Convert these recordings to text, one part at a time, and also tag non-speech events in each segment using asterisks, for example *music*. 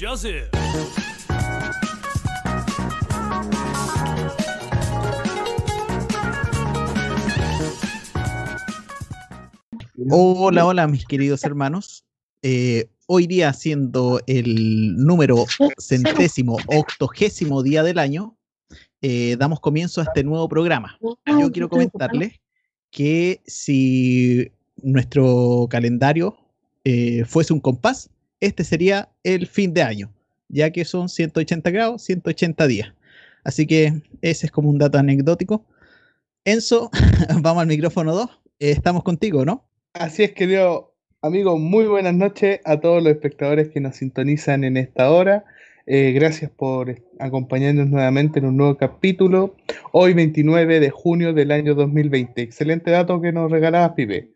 Joseph. Hola, hola, mis queridos hermanos. Eh, hoy día, siendo el número centésimo, octogésimo día del año, eh, damos comienzo a este nuevo programa. Yo quiero comentarles que si nuestro calendario eh, fuese un compás, este sería el fin de año, ya que son 180 grados, 180 días. Así que ese es como un dato anecdótico. Enzo, *laughs* vamos al micrófono 2. estamos contigo, ¿no? Así es, querido amigo, muy buenas noches a todos los espectadores que nos sintonizan en esta hora. Eh, gracias por acompañarnos nuevamente en un nuevo capítulo. Hoy 29 de junio del año 2020. Excelente dato que nos regalabas, Pipe.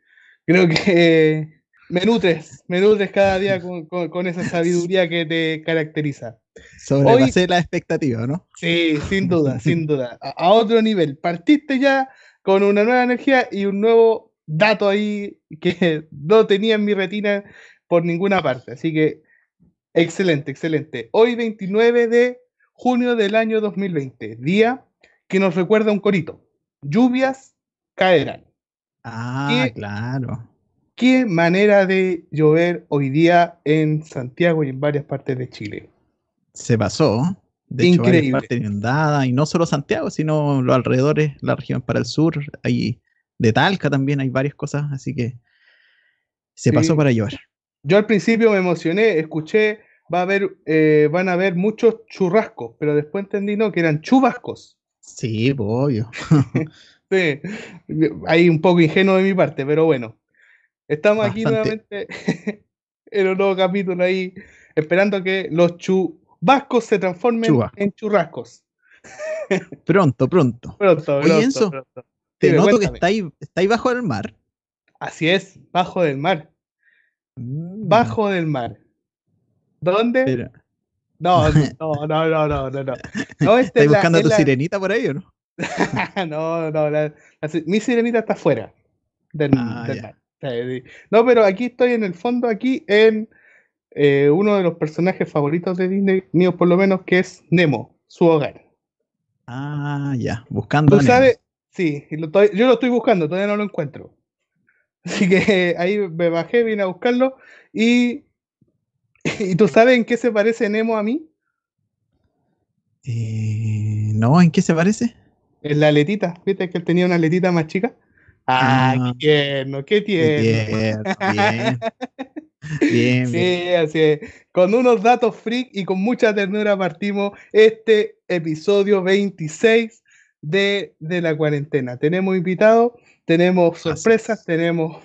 Creo que me nutres, me nutres cada día con, esa sabiduría que te caracteriza. Sobrepasé la expectativa, ¿no? Sí, sin duda, sin duda. a otro nivel. Partiste ya con una nueva energía y un nuevo dato ahí que *laughs* no tenía en mi retina por ninguna parte. Así que, excelente, excelente. Hoy 29 de junio del año 2020, día que nos recuerda un corito. Lluvias caerán. Ah, claro. Qué manera de llover hoy día en Santiago y en varias partes de Chile. Se pasó. De Increíble. Hecho, inundada, y no solo Santiago, sino los alrededores, la región para el sur, ahí de Talca también hay varias cosas, así que se pasó para llevar. Yo al principio me emocioné, escuché, va a haber, eh, van a haber muchos churrascos, pero después entendí no, que eran chubascos. Sí, obvio. *laughs* sí, hay un poco ingenuo de mi parte, pero bueno. Estamos aquí nuevamente *laughs* en un nuevo capítulo ahí, esperando que los chubascos se transformen en churrascos. *laughs* pronto, pronto. Pronto, pronto, pronto. Te noto que está ahí, está ahí bajo del mar. Así es, bajo del mar. Mm. Bajo del mar. ¿Dónde? *laughs* No, no, no, no, no, no. no. Este ¿Estás buscando a tu sirenita por ahí o no? no, no, mi sirenita está fuera del, ah, mar. *laughs* No, pero aquí estoy en el fondo, aquí en eh, uno de los personajes favoritos de Disney, mío por lo menos, que es Nemo, su hogar. Ah, ya, buscando. Tú sabes, Sí, yo lo estoy buscando, todavía no lo encuentro. *laughs* Así que ahí me bajé, vine a buscarlo. Y, *laughs* ¿y tú sabes en qué se parece Nemo a mí? Eh, no, ¿en qué se parece? En la aletita, ¿viste que él tenía una aletita más chica? ¡Ah, qué tierno, qué tierno! Bien, *laughs* bien. sí, así es. Con unos datos freak y con mucha ternura partimos este episodio 26 de, la cuarentena. Tenemos invitados, tenemos sorpresas, tenemos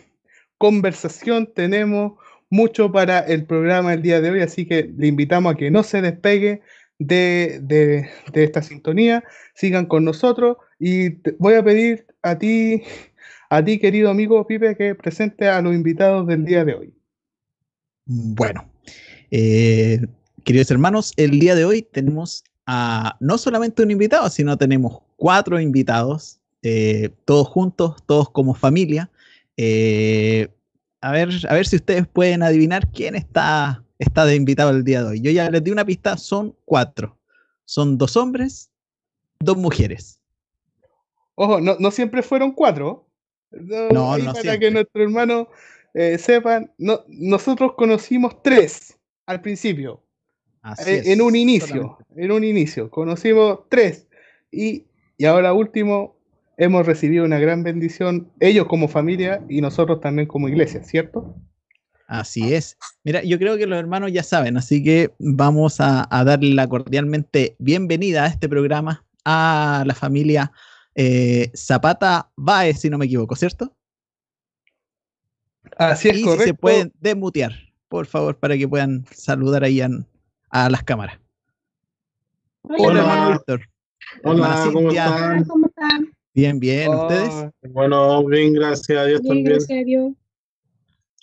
conversación, tenemos mucho para el programa el día de hoy, así que le invitamos a que no se despegue de, de, esta sintonía, sigan con nosotros y voy a pedir a ti, a ti querido amigo Pipe, que presente a los invitados del día de hoy. Bueno, eh, queridos hermanos, el día de hoy tenemos a no solamente un invitado, sino tenemos cuatro invitados, eh, todos juntos, todos como familia. Eh, a, ver, a ver si ustedes pueden adivinar quién está, está de invitado el día de hoy. Yo ya les di una pista, son cuatro. Son dos hombres, dos mujeres. Ojo, no, siempre fueron cuatro. No, no, Para que nuestros hermanos eh, sepan, no, nosotros conocimos tres al principio. en un inicio, en un inicio, conocimos tres. Y y ahora último, hemos recibido una gran bendición, ellos como familia y nosotros también como iglesia, ¿cierto? Así es. Mira, yo creo que los hermanos ya saben, así que vamos a, darle la cordialmente bienvenida a este programa a la familia eh, Zapata Baez, si no me equivoco, ¿cierto? Así es, y correcto. Si se pueden desmutear, por favor, para que puedan saludar ahí a, las cámaras. Hola, hermano Víctor. Hola, ¿cómo están? ¿Cómo están? Bien, bien, ¿ustedes? Bueno, bien, gracias a Dios también. Gracias a Dios.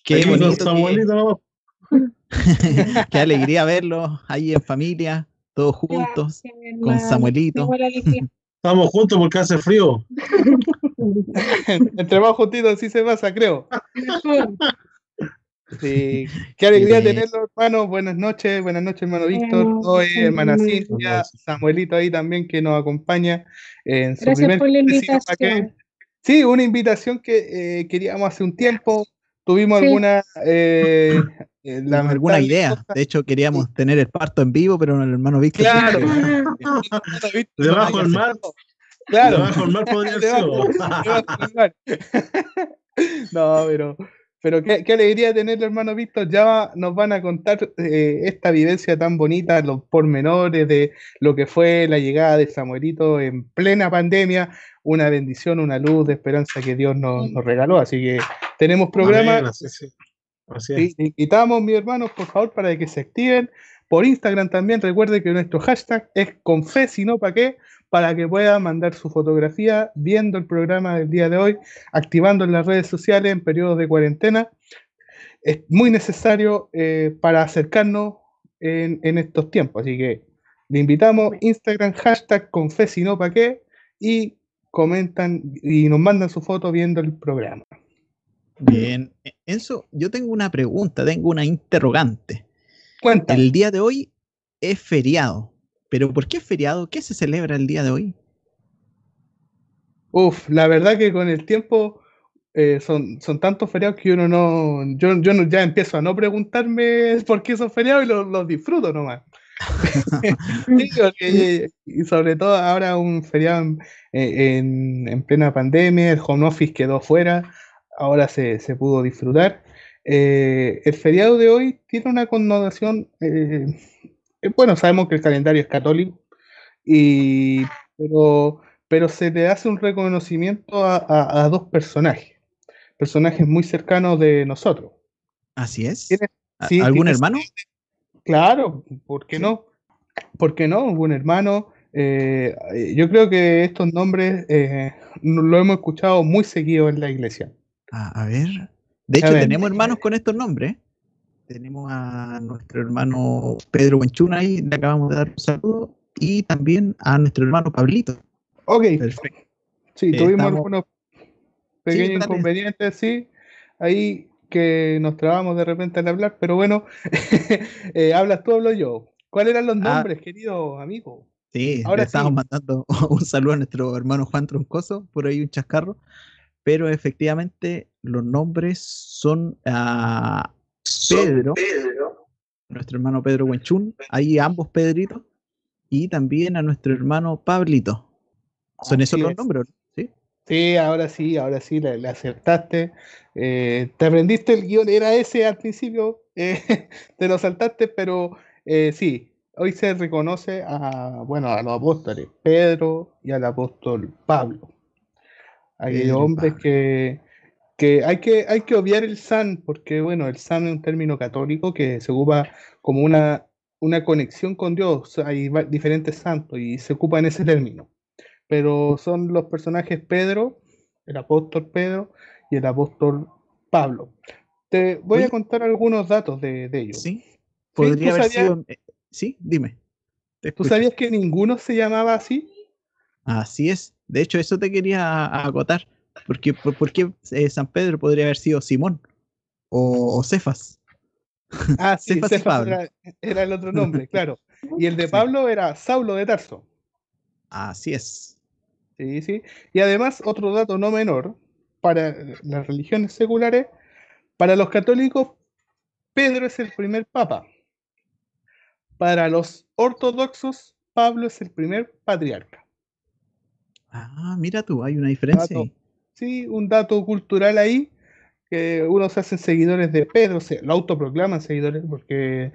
Qué bonito. *laughs* Qué alegría verlos ahí en familia, todos juntos, con Samuelito. Estamos juntos porque hace frío. *laughs* Entre más juntitos así se pasa, creo. *laughs* Sí, qué alegría tenerlo, hermano. Buenas noches, buenas noches, hermano Víctor, hoy hermana Cintia, Samuelito ahí también que nos acompaña en su Gracias por la invitación. Sí, una invitación que eh, queríamos hace un tiempo. Tuvimos alguna eh, eh, alguna idea. De hecho, queríamos tener el parto en vivo, pero el hermano Víctor. Claro. *laughs* Debajo del mar. Claro. Debajo del mar podría ser. No, pero pero qué, alegría tenerlo, hermano Víctor. Ya nos van a contar eh, esta vivencia tan bonita, los pormenores de lo que fue la llegada de Samuelito en plena pandemia. Una bendición, una luz de esperanza que Dios nos, regaló. Así que tenemos programa. Sí, invitamos, mis hermanos, por favor, para que se activen. Por Instagram también, recuerde que nuestro hashtag es con fe, si no, ¿para qué? para que pueda mandar su fotografía viendo el programa del día de hoy, activando en las redes sociales en periodos de cuarentena. Es muy necesario eh, para acercarnos en, estos tiempos. Así que le invitamos Instagram, hashtag no pa' qué, y comentan y nos mandan su foto viendo el programa. Bien, Enzo, yo tengo una pregunta, tengo una interrogante. Cuenta. El día de hoy es feriado. Pero ¿por qué es feriado? ¿Qué se celebra el día de hoy? Uf, la verdad que con el tiempo eh, son, son tantos feriados que uno no yo, yo ya empiezo a no preguntarme por qué son feriados y los, disfruto nomás. *laughs* y sobre todo ahora un feriado en, plena pandemia, el home office quedó fuera, ahora se, pudo disfrutar. Eh, el feriado de hoy tiene una connotación eh, eh, bueno, sabemos que el calendario es católico, y, pero, pero se le hace un reconocimiento a, dos personajes, personajes muy cercanos de nosotros. Así es. ¿Algún hermano? Claro, ¿por qué no? ¿Por qué no? Un hermano. Eh, yo creo que estos nombres eh, lo hemos escuchado muy seguido en la iglesia. A ver. De hecho, tenemos hermanos con estos nombres. Tenemos a nuestro hermano Pedro Buenchun ahí, le acabamos de dar un saludo, y también a nuestro hermano Pablito. Ok. Perfecto. Sí, tuvimos algunos pequeños inconvenientes, sí, ahí que nos trabamos de repente al hablar, pero bueno, *laughs* eh, hablas tú, hablo yo. ¿Cuáles eran los ah. nombres, querido amigo? Sí, ahora le estamos mandando *laughs* un saludo a nuestro hermano Juan Troncoso, por ahí un chascarro, pero efectivamente los nombres son a Pedro, nuestro hermano Pedro Huenchún, ahí ambos Pedritos, y también a nuestro hermano Pablito. ¿Son esos los nombres? ¿Sí? sí, ahora sí, ahora sí, le, acertaste. Eh, te aprendiste el guion, era ese al principio, *laughs* eh, te lo saltaste, pero eh, sí, hoy se reconoce a, bueno, a los apóstoles, Pedro y al apóstol Pablo. Aquellos hombres que que hay que, hay que obviar el san, porque bueno, el san es un término católico que se ocupa como una, una conexión con Dios. Hay diferentes santos y se ocupa en ese término. Pero son los personajes Pedro, el apóstol Pedro y el apóstol Pablo. Te voy a contar algunos datos de, ellos. Sí, podría haber sido. Eh, sí, dime. ¿Tú sabías que ninguno se llamaba así? Así es. De hecho, eso te quería acotar. Porque, ¿Por, qué eh, San Pedro podría haber sido Simón o, Cefas? *laughs* Ah, sí, Cefas, era, el otro *laughs* nombre, claro. Y el de Pablo era Saulo de Tarso. Así es. Sí, sí. Y además, otro dato no menor, para las religiones seculares, para los católicos, Pedro es el primer papa. Para los ortodoxos, Pablo es el primer patriarca. Ah, mira tú, hay una diferencia. sí, un dato cultural ahí, que unos se hacen seguidores de Pedro, se lo autoproclaman seguidores, porque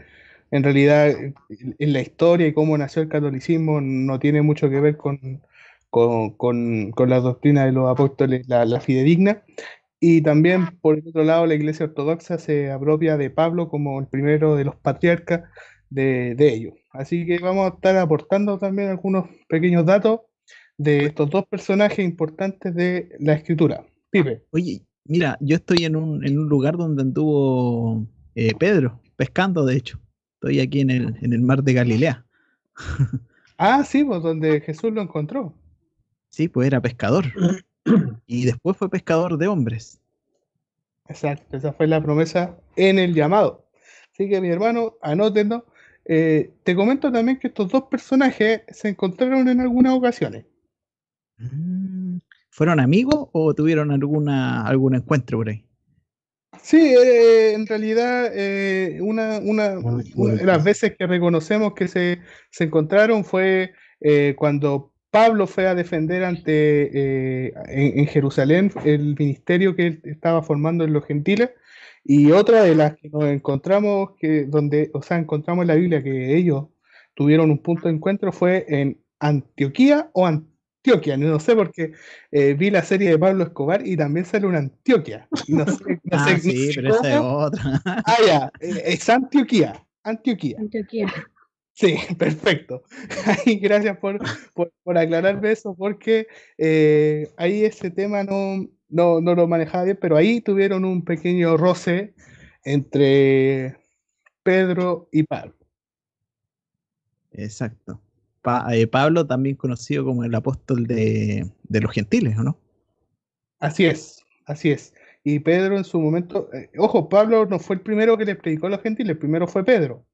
en realidad en la historia y cómo nació el catolicismo no tiene mucho que ver con, con, la doctrina de los apóstoles, la, fidedigna. Y también, por el otro lado, la iglesia ortodoxa se apropia de Pablo como el primero de los patriarcas de, de ellos. Así que vamos a estar aportando también algunos pequeños datos de estos dos personajes importantes de la escritura. Pipe. Oye, mira, yo estoy en un, en un lugar donde anduvo eh, Pedro, pescando, de hecho. Estoy aquí en el, en el mar de Galilea. *laughs* ah, sí, pues donde Jesús lo encontró. Sí, pues era pescador. y después fue pescador de hombres. Exacto, esa fue la promesa en el llamado. Así que mi hermano, anótenlo. Eh, te comento también que estos dos personajes se encontraron en algunas ocasiones. Mm, ¿Fueron amigos o tuvieron alguna, algún encuentro por ahí? Sí, eh, en realidad, eh, una, una, de las veces que reconocemos que se, se encontraron fue cuando Pablo fue a defender ante en, Jerusalén el ministerio que él estaba formando en los gentiles. Y otra de las que nos encontramos, que donde, o sea, encontramos en la Biblia que ellos tuvieron un punto de encuentro fue en Antioquía o Antioquia, no sé porque eh, vi la serie de Pablo Escobar y también sale una Antioquia. No sé, no ah, sé, sí, pero esa es otra. *laughs* ah, ya, eh, es Antioquía, Antioquía. Antioquía. Sí, *laughs* perfecto. gracias por, por, por, aclararme eso, porque eh, ahí ese tema no, no, no lo manejaba bien, pero ahí tuvieron un pequeño roce entre Pedro y Pablo. Exacto. Eh, Pablo también conocido como el apóstol de, los gentiles, ¿o no? Así es, así es. Y Pedro en su momento, eh, ojo, Pablo no fue el primero que le predicó a los gentiles, el primero fue Pedro.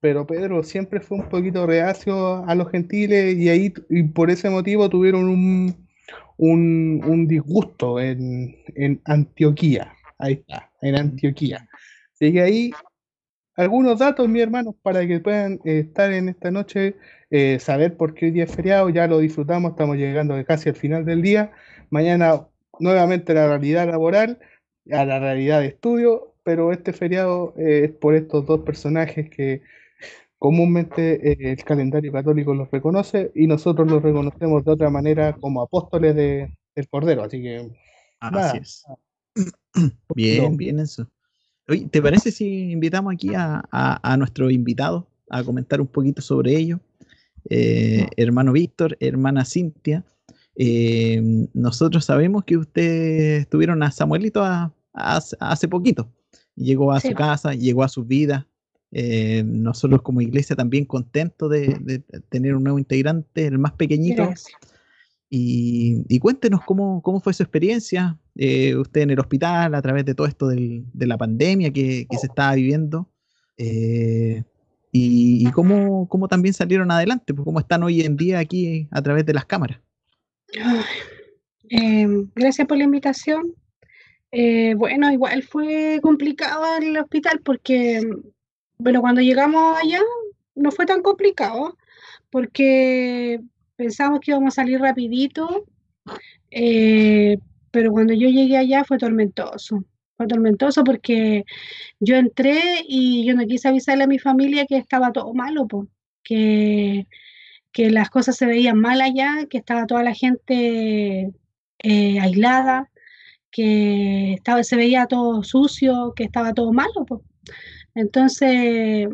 Pero Pedro siempre fue un poquito reacio a los gentiles y ahí y por ese motivo tuvieron un, un, disgusto en, Antioquía. Ahí está, en Antioquía. Así que ahí algunos datos, mi hermanos, para que puedan eh, estar en esta noche, eh, saber por qué hoy día es feriado, ya lo disfrutamos, estamos llegando casi al final del día. Mañana nuevamente la realidad laboral, a la realidad de estudio, pero este feriado eh, es por estos dos personajes que comúnmente eh, el calendario católico los reconoce y nosotros los reconocemos de otra manera como apóstoles de, del Cordero. Así que. Así es. *clears throat* Bien, bien eso. Oye, ¿te parece si invitamos aquí a, nuestro invitado a comentar un poquito sobre ello? Eh, hermano Víctor, hermana Cintia. Eh, nosotros sabemos que ustedes estuvieron a Samuelito hace poquito. Llegó a su casa, llegó a su vida, eh, nosotros como iglesia también contentos de, tener un nuevo integrante, el más pequeñito. Y, cuéntenos cómo, cómo, fue su experiencia, eh, usted en el hospital, a través de todo esto de la pandemia que, se estaba viviendo, eh, y, cómo, cómo, también salieron adelante, pues cómo están hoy en día aquí a través de las cámaras. Em, gracias por la invitación. bueno, igual fue complicado el hospital porque bueno, cuando llegamos allá no fue tan complicado porque pensamos que íbamos a salir rapidito, eh, pero cuando yo llegué allá fue tormentoso. Fue tormentoso porque yo entré y yo no quise avisarle a mi familia que estaba todo malo, que, que las cosas se veían mal allá, que estaba toda la gente eh, aislada, que estaba, se veía todo sucio, que estaba todo malo. pues. Entonces,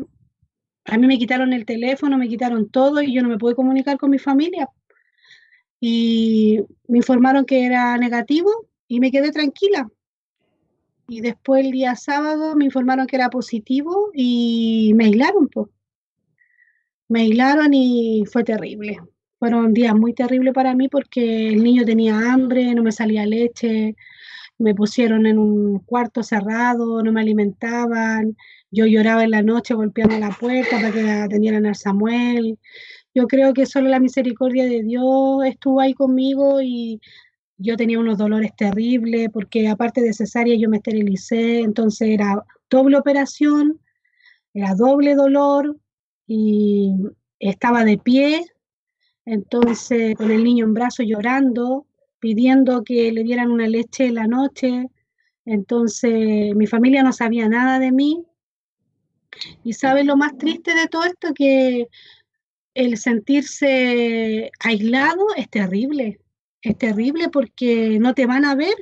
a mí me quitaron el teléfono, me quitaron todo y yo no me pude comunicar con mi familia. Y me informaron que era negativo y me quedé tranquila. Y después el día sábado me informaron que era positivo y me aislaron. Pues. Me aislaron y fue terrible. Fueron días muy terribles para mí porque el niño tenía hambre, no me salía leche, me pusieron en un cuarto cerrado, no me alimentaban, yo lloraba en la noche golpeando la puerta para que atendieran al Samuel. Yo creo que solo la misericordia de Dios estuvo ahí conmigo y yo tenía unos dolores terribles porque aparte de cesárea yo me esterilicé, entonces era doble operación, era doble dolor y estaba de pie, entonces con el niño en brazos llorando, pidiendo que le dieran una leche en la noche. Entonces mi familia no sabía nada de mí. Y sabe lo más triste de todo esto, que el sentirse aislado es terrible, es terrible porque no te van a ver,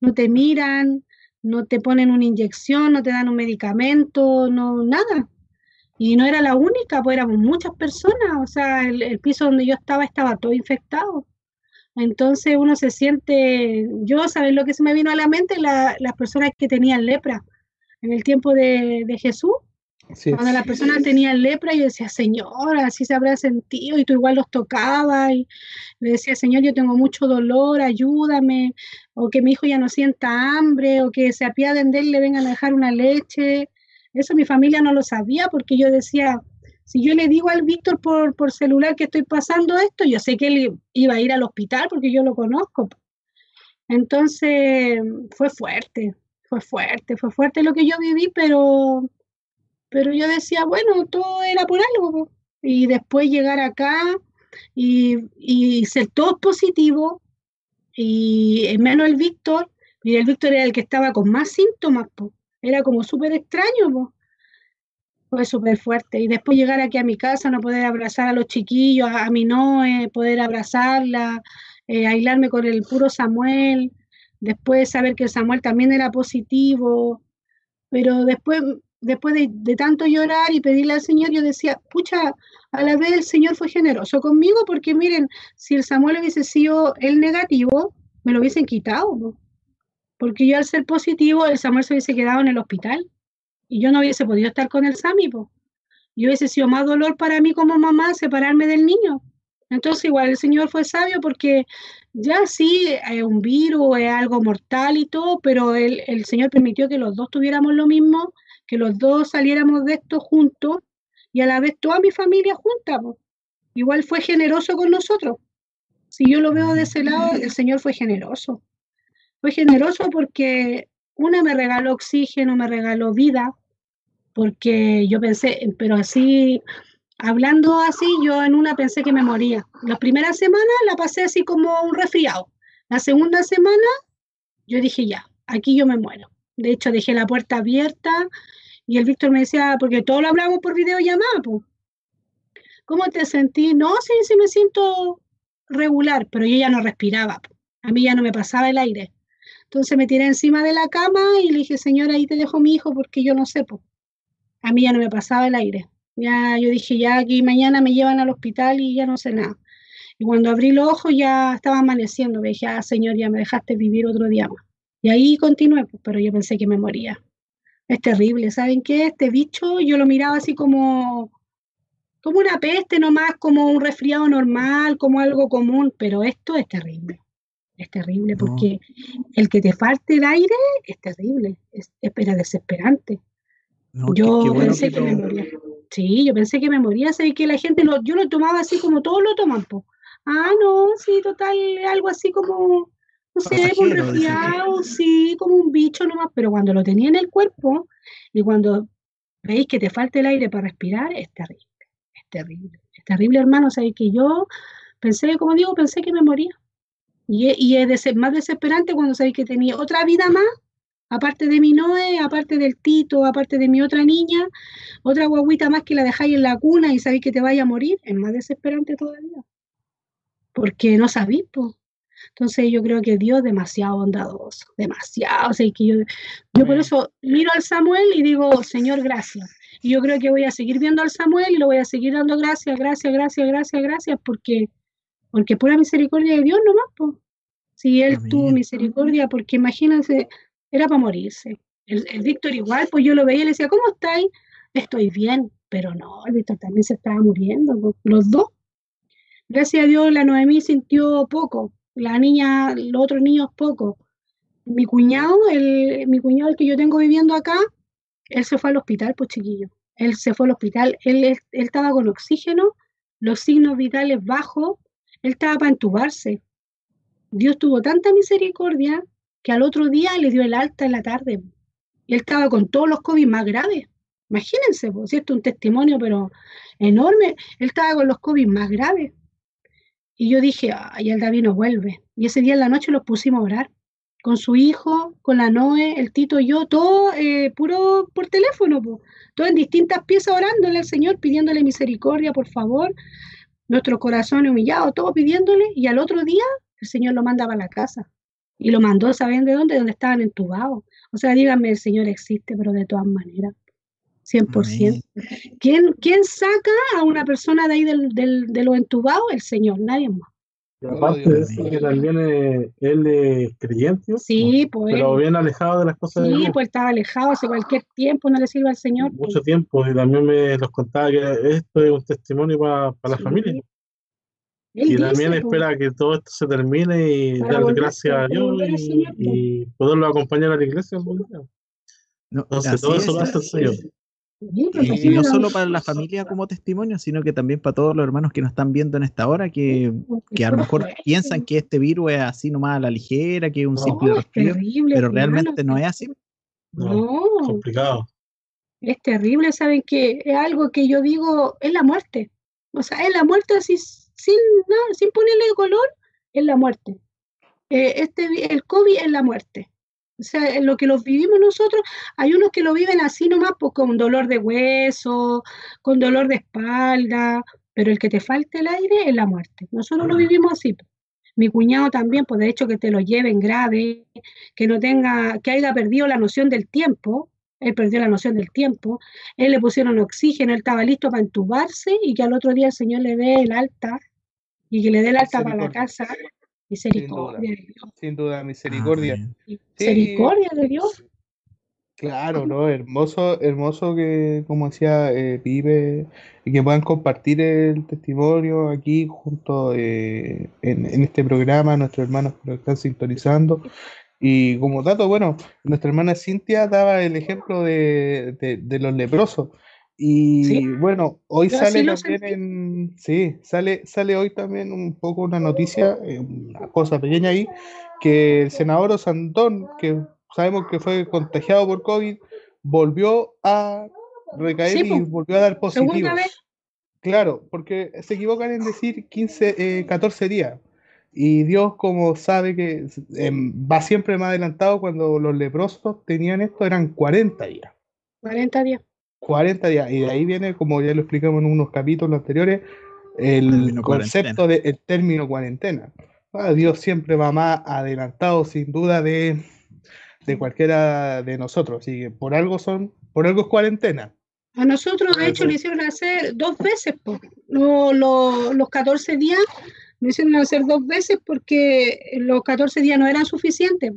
no te miran, no te ponen una inyección, no te dan un medicamento, no nada. Y no era la única, pues éramos muchas personas, o sea, el, piso donde yo estaba estaba todo infectado. Entonces uno se siente, yo, ¿sabes lo que se me vino a la mente? las personas que tenían lepra en el tiempo de, de Jesús, Cuando la persona tenía lepra, yo decía, Señor, así se habrá sentido, y tú igual los tocabas, y le decía, Señor, yo tengo mucho dolor, ayúdame, o que mi hijo ya no sienta hambre, o que se apiaden de él, le vengan a dejar una leche. Eso mi familia no lo sabía, porque yo decía, si yo le digo al Víctor por, por celular que estoy pasando esto, yo sé que él iba a ir al hospital, porque yo lo conozco. Entonces, fue fuerte, fue fuerte, fue fuerte lo que yo viví, pero pero yo decía, bueno, todo era por algo. Y después llegar acá y, y ser todo positivo, y menos el Víctor, y el Víctor era el que estaba con más síntomas, era como súper extraño. Fue súper fuerte. Y después llegar aquí a mi casa, no poder abrazar a los chiquillos, a, mi Noé, poder abrazarla, eh, aislarme con el puro Samuel, después saber que Samuel también era positivo, pero después después de, tanto llorar y pedirle al Señor, yo decía, pucha, a la vez el Señor fue generoso conmigo porque miren, si el Samuel hubiese sido el negativo, me lo hubiesen quitado, porque yo al ser positivo, el Samuel se hubiese quedado en el hospital y yo no hubiese podido estar con el Sami, y hubiese sido más dolor para mí como mamá separarme del niño. Entonces igual el Señor fue sabio porque ya sí, es un virus, es algo mortal y todo, pero el, el Señor permitió que los dos tuviéramos lo mismo que los dos saliéramos de esto juntos y a la vez toda mi familia junta. Igual fue generoso con nosotros. Si yo lo veo de ese lado, el Señor fue generoso. Fue generoso porque una me regaló oxígeno, me regaló vida, porque yo pensé, pero así, hablando así, yo en una pensé que me moría. La primera semana la pasé así como un resfriado. La segunda semana yo dije, ya, aquí yo me muero. De hecho, dejé la puerta abierta y el Víctor me decía, porque todo lo hablamos por videollamada, pues. ¿Cómo te sentí? No, sí, sí me siento regular, pero yo ya no respiraba. A mí ya no me pasaba el aire. Entonces me tiré encima de la cama y le dije, señora, ahí te dejo mi hijo porque yo no sé. A mí ya no me pasaba el aire. Ya yo dije, ya aquí mañana me llevan al hospital y ya no sé nada. Y cuando abrí los ojos ya estaba amaneciendo. Me dije, ah, señor, ya me dejaste vivir otro día más. Y ahí continué, pero yo pensé que me moría. Es terrible, ¿saben qué? Este bicho yo lo miraba así como, como una peste nomás, como un resfriado normal, como algo común, pero esto es terrible. Es terrible porque el que te falte el aire es terrible, es, desesperante. yo pensé que, me moría. Sí, yo pensé que me moría, sé que la gente lo, yo lo tomaba así como todos lo toman. Ah, no, sí, total, algo así como sé, un resfriado, sí, como un bicho nomás, pero cuando lo tenía en el cuerpo y cuando veis que te falta el aire para respirar, es terrible, es terrible, es terrible, hermano, sabéis que yo pensé, como digo, pensé que me moría. Y, y es más desesperante cuando sabéis que tenía otra vida más, aparte de mi Noé, aparte del Tito, aparte de mi otra niña, otra guaguita más que la dejáis en la cuna y sabéis que te vaya a morir, es más desesperante todavía. Porque no sabéis, pues entonces yo creo que Dios es demasiado bondadoso, demasiado. O sea, que yo, yo por eso miro al Samuel y digo, Señor, gracias. Y yo creo que voy a seguir viendo al Samuel y lo voy a seguir dando gracias, gracias, gracias, gracias, gracias, porque, porque pura misericordia de Dios nomás. Pues. Si Él tuvo misericordia, porque imagínense, era para morirse. El, el, Víctor igual, pues yo lo veía y le decía, ¿cómo estáis? Estoy bien, pero no, el Víctor también se estaba muriendo, los dos. Gracias a Dios la Noemí sintió poco, la niña, los otros niños poco. Mi cuñado, el, mi cuñado el que yo tengo viviendo acá, él se fue al hospital, pues chiquillo. Él se fue al hospital, él, él, estaba con oxígeno, los signos vitales bajos, él estaba para entubarse. Dios tuvo tanta misericordia que al otro día le dio el alta en la tarde. Y él estaba con todos los COVID más graves. Imagínense, pues, esto es un testimonio, pero enorme. Él estaba con los COVID más graves. Y yo dije, ay, el David no vuelve. Y ese día en la noche los pusimos a orar. Con su hijo, con la Noé, el Tito y yo, todo eh, puro por teléfono, todo en distintas piezas orándole al Señor, pidiéndole misericordia, por favor. Nuestro corazón humillado, todo pidiéndole. Y al otro día el Señor lo mandaba a la casa. Y lo mandó, ¿saben de dónde? De donde estaban entubados. O sea, díganme, el Señor existe, pero de todas maneras. 100%. ¿Quién, ¿Quién saca a una persona de ahí del, del, de lo entubado? El Señor, nadie más. Y aparte de eso, que también él es creyente, sí, pues, pero bien alejado de las cosas sí, de Dios. pues estaba alejado hace cualquier tiempo, no le sirve al Señor. pues. Mucho tiempo, y también me los contaba que esto es un testimonio para la Sí. familia. Él Y dice, también pues, espera que todo esto se termine y Para darle volver- gracias a para Dios y, Señor, pues. y poderlo acompañar a la iglesia. No, Entonces, todo eso es. lo hace el Señor. Pues, Y, no lo- solo para la familia como testimonio, sino que también para todos los hermanos que nos están viendo en esta hora, que, que a lo mejor piensan que este virus es así nomás a la ligera, que es un No, simple No, es resfrío, terrible, pero realmente no es así. No, No, complicado. es terrible, ¿saben que Es algo que yo digo, es la muerte. O sea, es la muerte así, sin, nada, sin ponerle color, es la muerte. Eh, este, el COVID es la muerte. O sea, en lo que los vivimos nosotros, hay unos que lo viven así nomás, pues con dolor de hueso, con dolor de espalda, pero el que te falte el aire es la muerte. Nosotros lo vivimos así. pues. Mi cuñado también, pues de hecho que te lo lleven grave, que no tenga, que haya perdido la noción del tiempo, él perdió la noción del tiempo, él le pusieron oxígeno, él estaba listo para entubarse y que al otro día el Señor le dé el alta y que le dé el alta para la Misericordia. Misericordia de Dios. Sin duda, misericordia. Amén. Misericordia de Dios. Claro, ¿no? Hermoso, hermoso que, como decía eh, Pipe, y que puedan compartir el testimonio aquí junto eh, en, en este programa, nuestros hermanos que lo están sintonizando. Y como dato, bueno, nuestra hermana Cintia daba el ejemplo de, de- de los leprosos. Y Sí. bueno, hoy Yo sale también en, sí, sale, sale hoy también un poco una noticia, eh, una cosa pequeña ahí, que el senador Osandón, que sabemos que fue contagiado por COVID, volvió a recaer Sí, y volvió a dar positivo. Claro, porque se equivocan en decir 15, eh, 14 días. Y Dios, como sabe que em, va siempre más adelantado, cuando los leprosos tenían esto, eran 40 días. 40 días. 40 días. Y de ahí viene, como ya lo explicamos en unos capítulos anteriores, el concepto del término cuarentena. Ah, Dios siempre va más adelantado, sin duda, de, de cualquiera de nosotros. Así que por algo son, por algo es cuarentena. A nosotros, de hecho, lo hicieron hacer dos veces. po. Lo- lo- los 14 días lo hicieron hacer dos veces porque los 14 días no eran suficientes.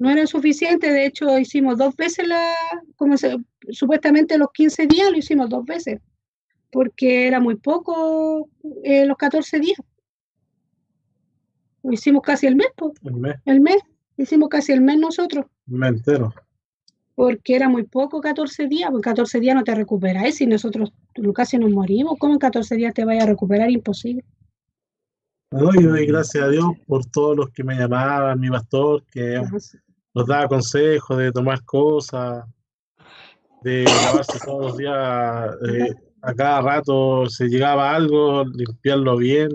No eran suficientes, de hecho, hicimos dos veces la, como se- supuestamente los 15 días lo hicimos dos veces, porque era muy poco eh, los 14 días. Lo hicimos casi el mes, po, El mes, el mes, hicimos casi el mes nosotros el mes entero. porque era muy poco 14 días, porque 14 días no te recuperáis, si nosotros casi nos morimos, ¿cómo en 14 días te vayas a recuperar? Imposible. No, y doy gracias a Dios por todos los que me llamaban, mi pastor, que nos daba consejos de tomar cosas, de lavarse todos los días, eh, a cada rato se llegaba algo, limpiarlo bien,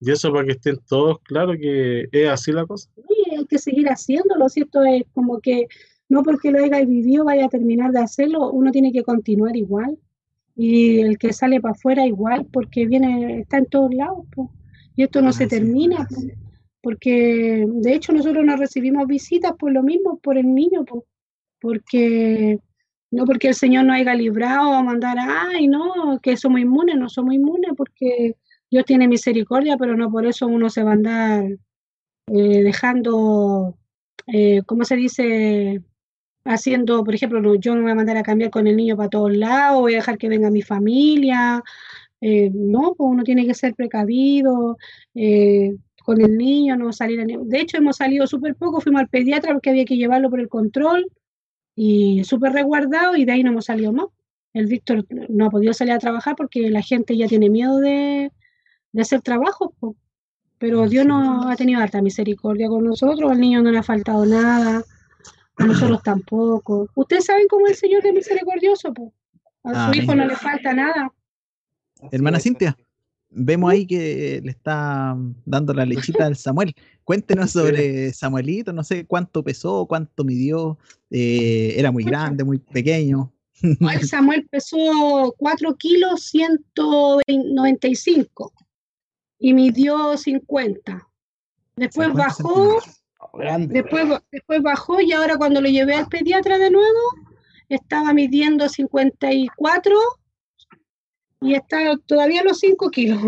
y eso para que estén todos claros que es así la cosa. Y hay que seguir haciéndolo, si esto es como que no porque lo hayas vivido vaya a terminar de hacerlo, uno tiene que continuar igual. Y el que sale para afuera igual, porque viene, está en todos lados, po. y esto no se Así es, termina. Porque de hecho nosotros no recibimos visitas por lo mismo, por el niño, po, porque no porque el Señor nos haya librado a mandar, ay, no, que somos inmunes, no somos inmunes, porque Dios tiene misericordia, pero no por eso uno se va a andar eh, dejando, eh, ¿cómo se dice? Haciendo, por ejemplo, no, yo no voy a mandar a cambiar con el niño para todos lados, voy a dejar que venga mi familia. eh, no, pues uno tiene que ser precavido eh, con el niño, no salir. a ni- de hecho, hemos salido súper poco, fuimos al pediatra porque había que llevarlo por el control y súper resguardado y de ahí no hemos salido más. El Víctor no ha podido salir a trabajar porque la gente ya tiene miedo de, de hacer trabajo, po. pero Dios no ha tenido harta misericordia con nosotros, al niño no le ha faltado nada, a nosotros tampoco. Ustedes saben cómo el Señor es misericordioso, po. a su hijo Amén. no le falta nada. Hermana Cintia, vemos ahí que le está dando la lechita al Samuel. Cuéntenos sobre Samuelito, no sé cuánto pesó, cuánto midió, eh, era muy grande, muy pequeño. El Samuel pesó 4 kilos 195 y midió 50. Después 50 bajó. Grande. después, después bajó y ahora cuando lo llevé al pediatra de nuevo, estaba midiendo 54 y está todavía a los 5 kilos.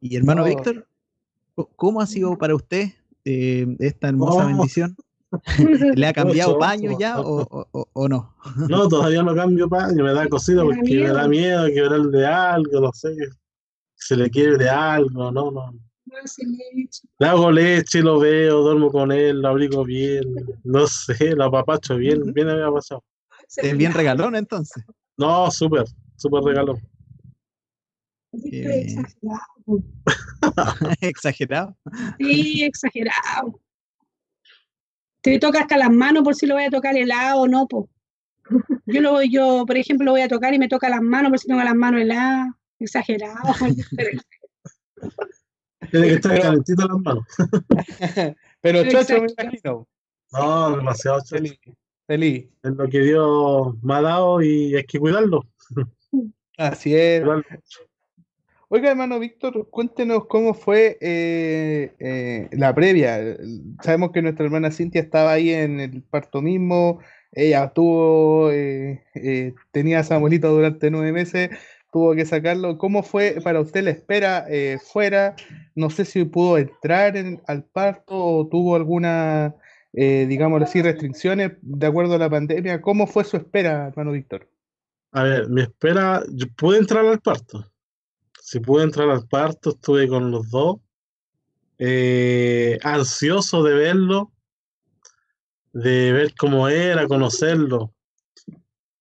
Y hermano No. Víctor, ¿cómo ha sido para usted eh, esta hermosa Oh. bendición? *laughs* ¿Le ha cambiado Mucho, paño ya o, o- o- o no? No, todavía no cambio paño, me da cosita Me da porque me da miedo. quebrarle algo, no sé, se le quiebre algo, no, no. Le hago leche, lo veo, duermo con él, lo abrigo bien, no sé, lo apapacho bien, bien había pasado. Es bien regalón entonces. No, súper, súper regalo. Eh, *laughs* Exagerado. Sí, exagerado. Te toca hasta las manos por si lo voy a tocar helado o no, po. Yo lo voy, yo, por ejemplo, lo voy a tocar y me toca las manos por si tengo las manos heladas. Exagerado. *laughs* Tiene que estar calentito las manos. *laughs* Pero chocho, me imagino. No, demasiado chocho. Feliz. Feliz. Es lo que Dios me ha dado y hay que cuidarlo. Así es. Oiga, hermano Víctor, cuéntenos cómo fue eh, eh, la previa. Sabemos que nuestra hermana Cintia estaba ahí en el parto mismo. Ella tuvo, eh, tenía a Samuelito durante nueve meses, tuvo que sacarlo. ¿Cómo fue para usted la espera fuera? No sé si pudo entrar en- al parto o tuvo alguna, eh, digámoslo así, restricciones de acuerdo a la pandemia. ¿Cómo fue su espera, hermano Víctor? A ver, mi espera, yo pude entrar al parto. Si pude entrar al parto, estuve con los dos. eh, ansioso de verlo, de ver cómo era, conocerlo.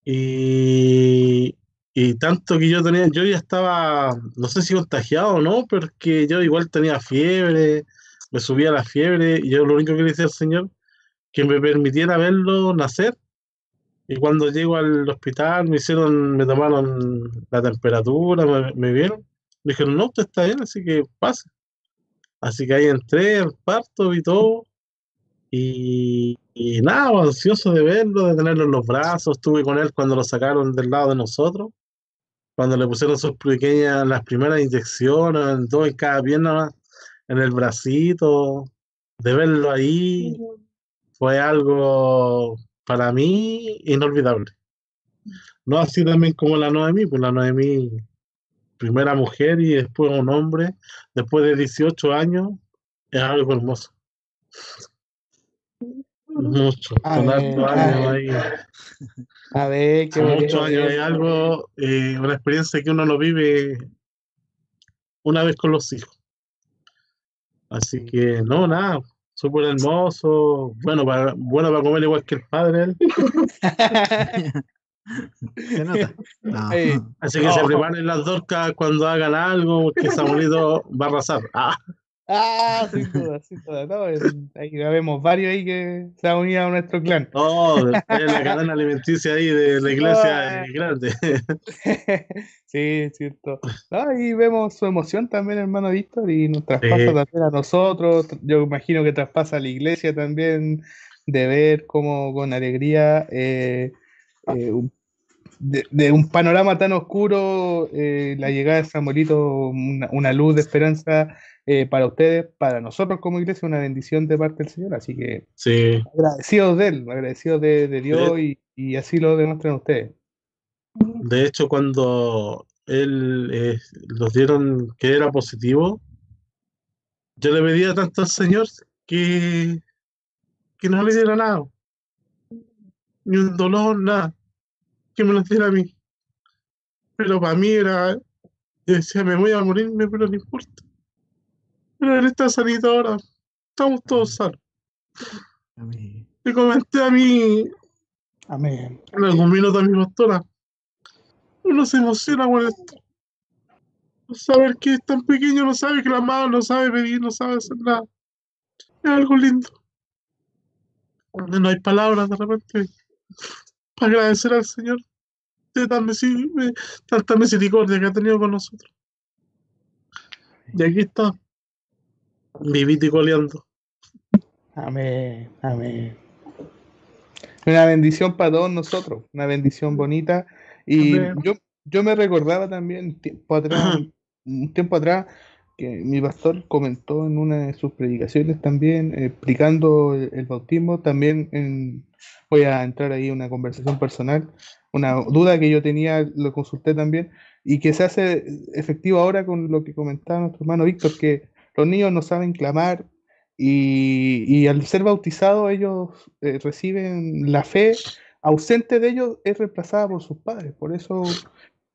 Y, y tanto que yo tenía, yo ya estaba, no sé si contagiado o no, pero es que yo igual tenía fiebre, me subía la fiebre, y yo lo único que le decía al Señor, que me permitiera verlo nacer. Y cuando llego al hospital, me hicieron, me tomaron la temperatura, me, me vieron. Me dijeron, no, usted está bien, así que pase. Así que ahí entré parto y todo. Y, y nada, pues, ansioso de verlo, de tenerlo en los brazos. Estuve con él cuando lo sacaron del lado de nosotros. Cuando le pusieron sus pequeñas, las primeras inyecciones, en todo, en cada pierna, en el bracito. De verlo ahí fue algo para mí inolvidable. No así también como la Noemí, pues la Noemí, primera mujer y después un hombre, después de 18 años, es algo hermoso. Mucho, A con ver, años ahí, A ver, qué muchos años es algo, eh, una experiencia que uno lo vive una vez con los hijos. Así que no, nada, súper hermoso, bueno para, bueno para comer igual que el padre él. Se nota. No. *laughs* Así que se preparen las dorcas cuando hagan algo, porque Samuelito va a arrasar. Ah, Ah, sin duda, sin duda. No, ahí vemos varios ahí que se han unido a nuestro clan. no, después la cadena alimenticia ahí de la iglesia es grande. *laughs* sí, es cierto. No, y vemos su emoción también, hermano Víctor, y nos traspasa Sí. también a nosotros. Yo imagino que traspasa a la iglesia también, de ver cómo con alegría eh, eh, de, de un panorama tan oscuro, eh, la llegada de Samuelito, una, una luz de esperanza eh, para ustedes, para nosotros como iglesia, una bendición de parte del Señor. Así que Sí, agradecidos de Él, agradecidos de, de Dios y, y así lo demuestran ustedes. de hecho cuando él eh, los dieron que era positivo, yo le pedía tanto al Señor que, que no le diera nada. Ni un dolor, nada. Que me lo diera a mí. Pero para mí era, yo decía, me voy a morirme, pero no importa. Pero él está sanito ahora. Estamos todos sanos. Amén. Le comenté a mí Amén. en algún minuto a mi pastora. Uno se emociona con esto. No saber que es tan pequeño, no sabe amado, no sabe pedir, no sabe hacer nada. Es algo lindo. No hay palabras de repente para agradecer al Señor de tan de tanta misericordia que ha tenido con nosotros. Y aquí está, vivito y coleando. Amén, amén. Una bendición para todos nosotros, una bendición bonita. Y Amén. yo, yo me recordaba también tiempo atrás, un tiempo atrás, que mi pastor comentó en una de sus predicaciones también, eh, explicando el, el bautismo, también en, voy a entrar ahí en una conversación personal, una duda que yo tenía, lo consulté también, y que se hace efectivo ahora con lo que comentaba nuestro hermano Víctor, que los niños no saben clamar y, al ser bautizados ellos eh, reciben la fe ausente de ellos es reemplazada por sus padres. Por eso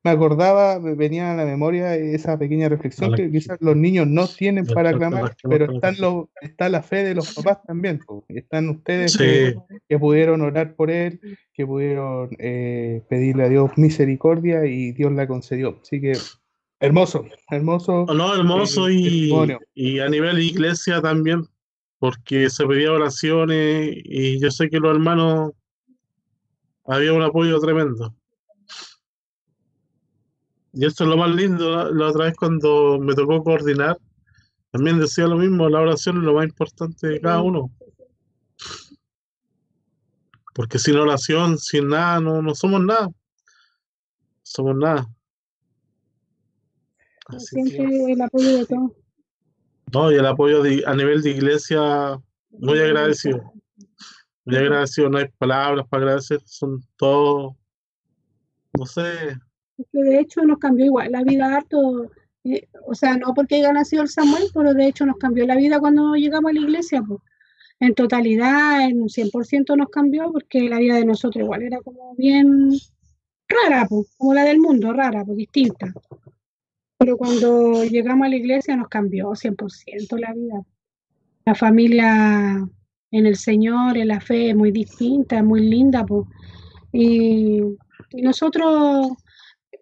me acordaba, venía a la memoria esa pequeña reflexión que quizás los niños no tienen para clamar, pero están está la fe de los papás también. Están ustedes que, pudieron orar por él, que pudieron eh, pedirle a Dios misericordia y Dios la concedió. Así que hermoso, hermoso. No, hermoso y, y a nivel iglesia también, porque se pedía oraciones y yo sé que los hermanos había un apoyo tremendo. Y esto es lo más lindo. La, otra vez cuando me tocó coordinar, también decía lo mismo, la oración es lo más importante de cada uno. Porque sin oración, sin nada, no, no somos nada. Somos nada. Siempre el apoyo de todos. No, y el apoyo a nivel de iglesia, muy agradecido. Muy agradecido, no hay palabras para agradecer, son todos, no sé, de hecho nos cambió igual la vida harto, eh, o sea, no porque haya nacido el Samuel, pero de hecho nos cambió la vida cuando llegamos a la iglesia, pues. En totalidad, en un 100% nos cambió porque la vida de nosotros igual era como bien rara, pues, como la del mundo, rara, pues distinta. Pero cuando llegamos a la iglesia nos cambió 100% la vida. La familia en el Señor, en la fe, es muy distinta, muy linda. Y nosotros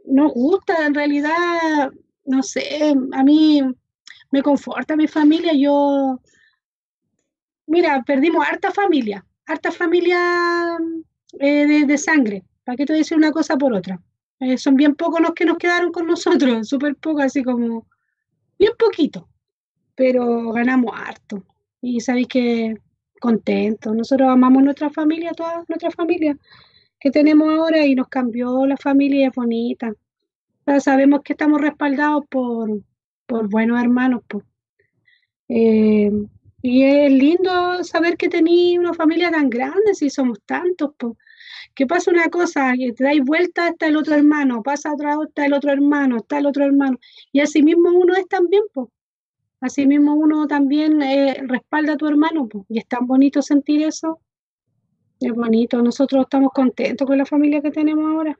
nos gusta, en realidad, no sé, a mí me conforta mi familia, yo, mira, perdimos harta familia, harta familia eh, de, sangre, ¿para qué te voy a decir una cosa por otra? Eh, son bien pocos los que nos quedaron con nosotros, *laughs* súper pocos, así como, bien poquito, pero ganamos harto. Y sabéis que contentos, nosotros amamos nuestra familia, toda nuestra familia que tenemos ahora y nos cambió la familia, bonita. Pero sabemos que estamos respaldados por, por buenos hermanos. Eh, y es lindo saber que tenéis una familia tan grande, si somos tantos. Que pasa una cosa, que te dais vuelta, está el otro hermano, pasa otra, está el otro hermano, está el otro hermano. Y así mismo uno es también, pues. Así mismo uno también eh, respalda a tu hermano, y es tan bonito sentir eso. Es bonito, nosotros estamos contentos con la familia que tenemos ahora.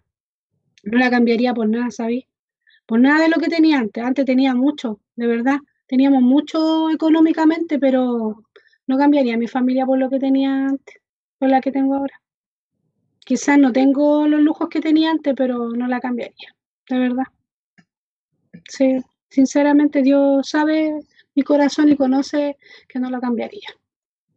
No la cambiaría por nada, ¿sabes? Por nada de lo que tenía antes. Antes tenía mucho, de verdad. Teníamos mucho económicamente, pero no cambiaría mi familia por lo que tenía antes, por la que tengo ahora. Quizás no tengo los lujos que tenía antes, pero no la cambiaría, de verdad. Sí, sinceramente Dios sabe mi corazón y conoce que no lo cambiaría.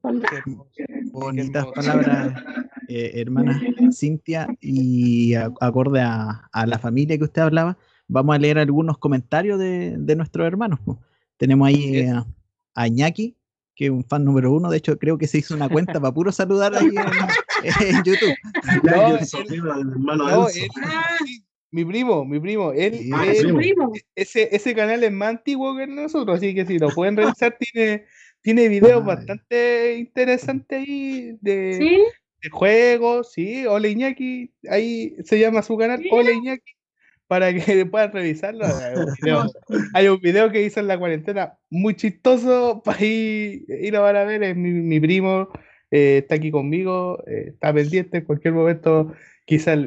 Bonitas palabras, eh, hermana Cintia, y acorde a, la familia que usted hablaba, vamos a leer algunos comentarios de, nuestros hermanos. Tenemos ahí eh, a, Iñaki, que es un fan número uno, de hecho creo que se hizo una cuenta para puro saludar ahí en, YouTube. *laughs* mi primo, mi primo, él, Ese, ese canal es más antiguo que nosotros, así que si lo pueden revisar, *laughs* tiene tiene videos bastante interesantes ahí de, juegos, sí. Hola Iñaki, ahí se llama su canal, Hola Iñaki, para que *laughs* puedan revisarlo. *laughs* Hay un, video, que hizo en la cuarentena muy chistoso para ir, ir a, a ver. Es mi, primo, eh, está aquí conmigo, eh, está pendiente, en cualquier momento quizás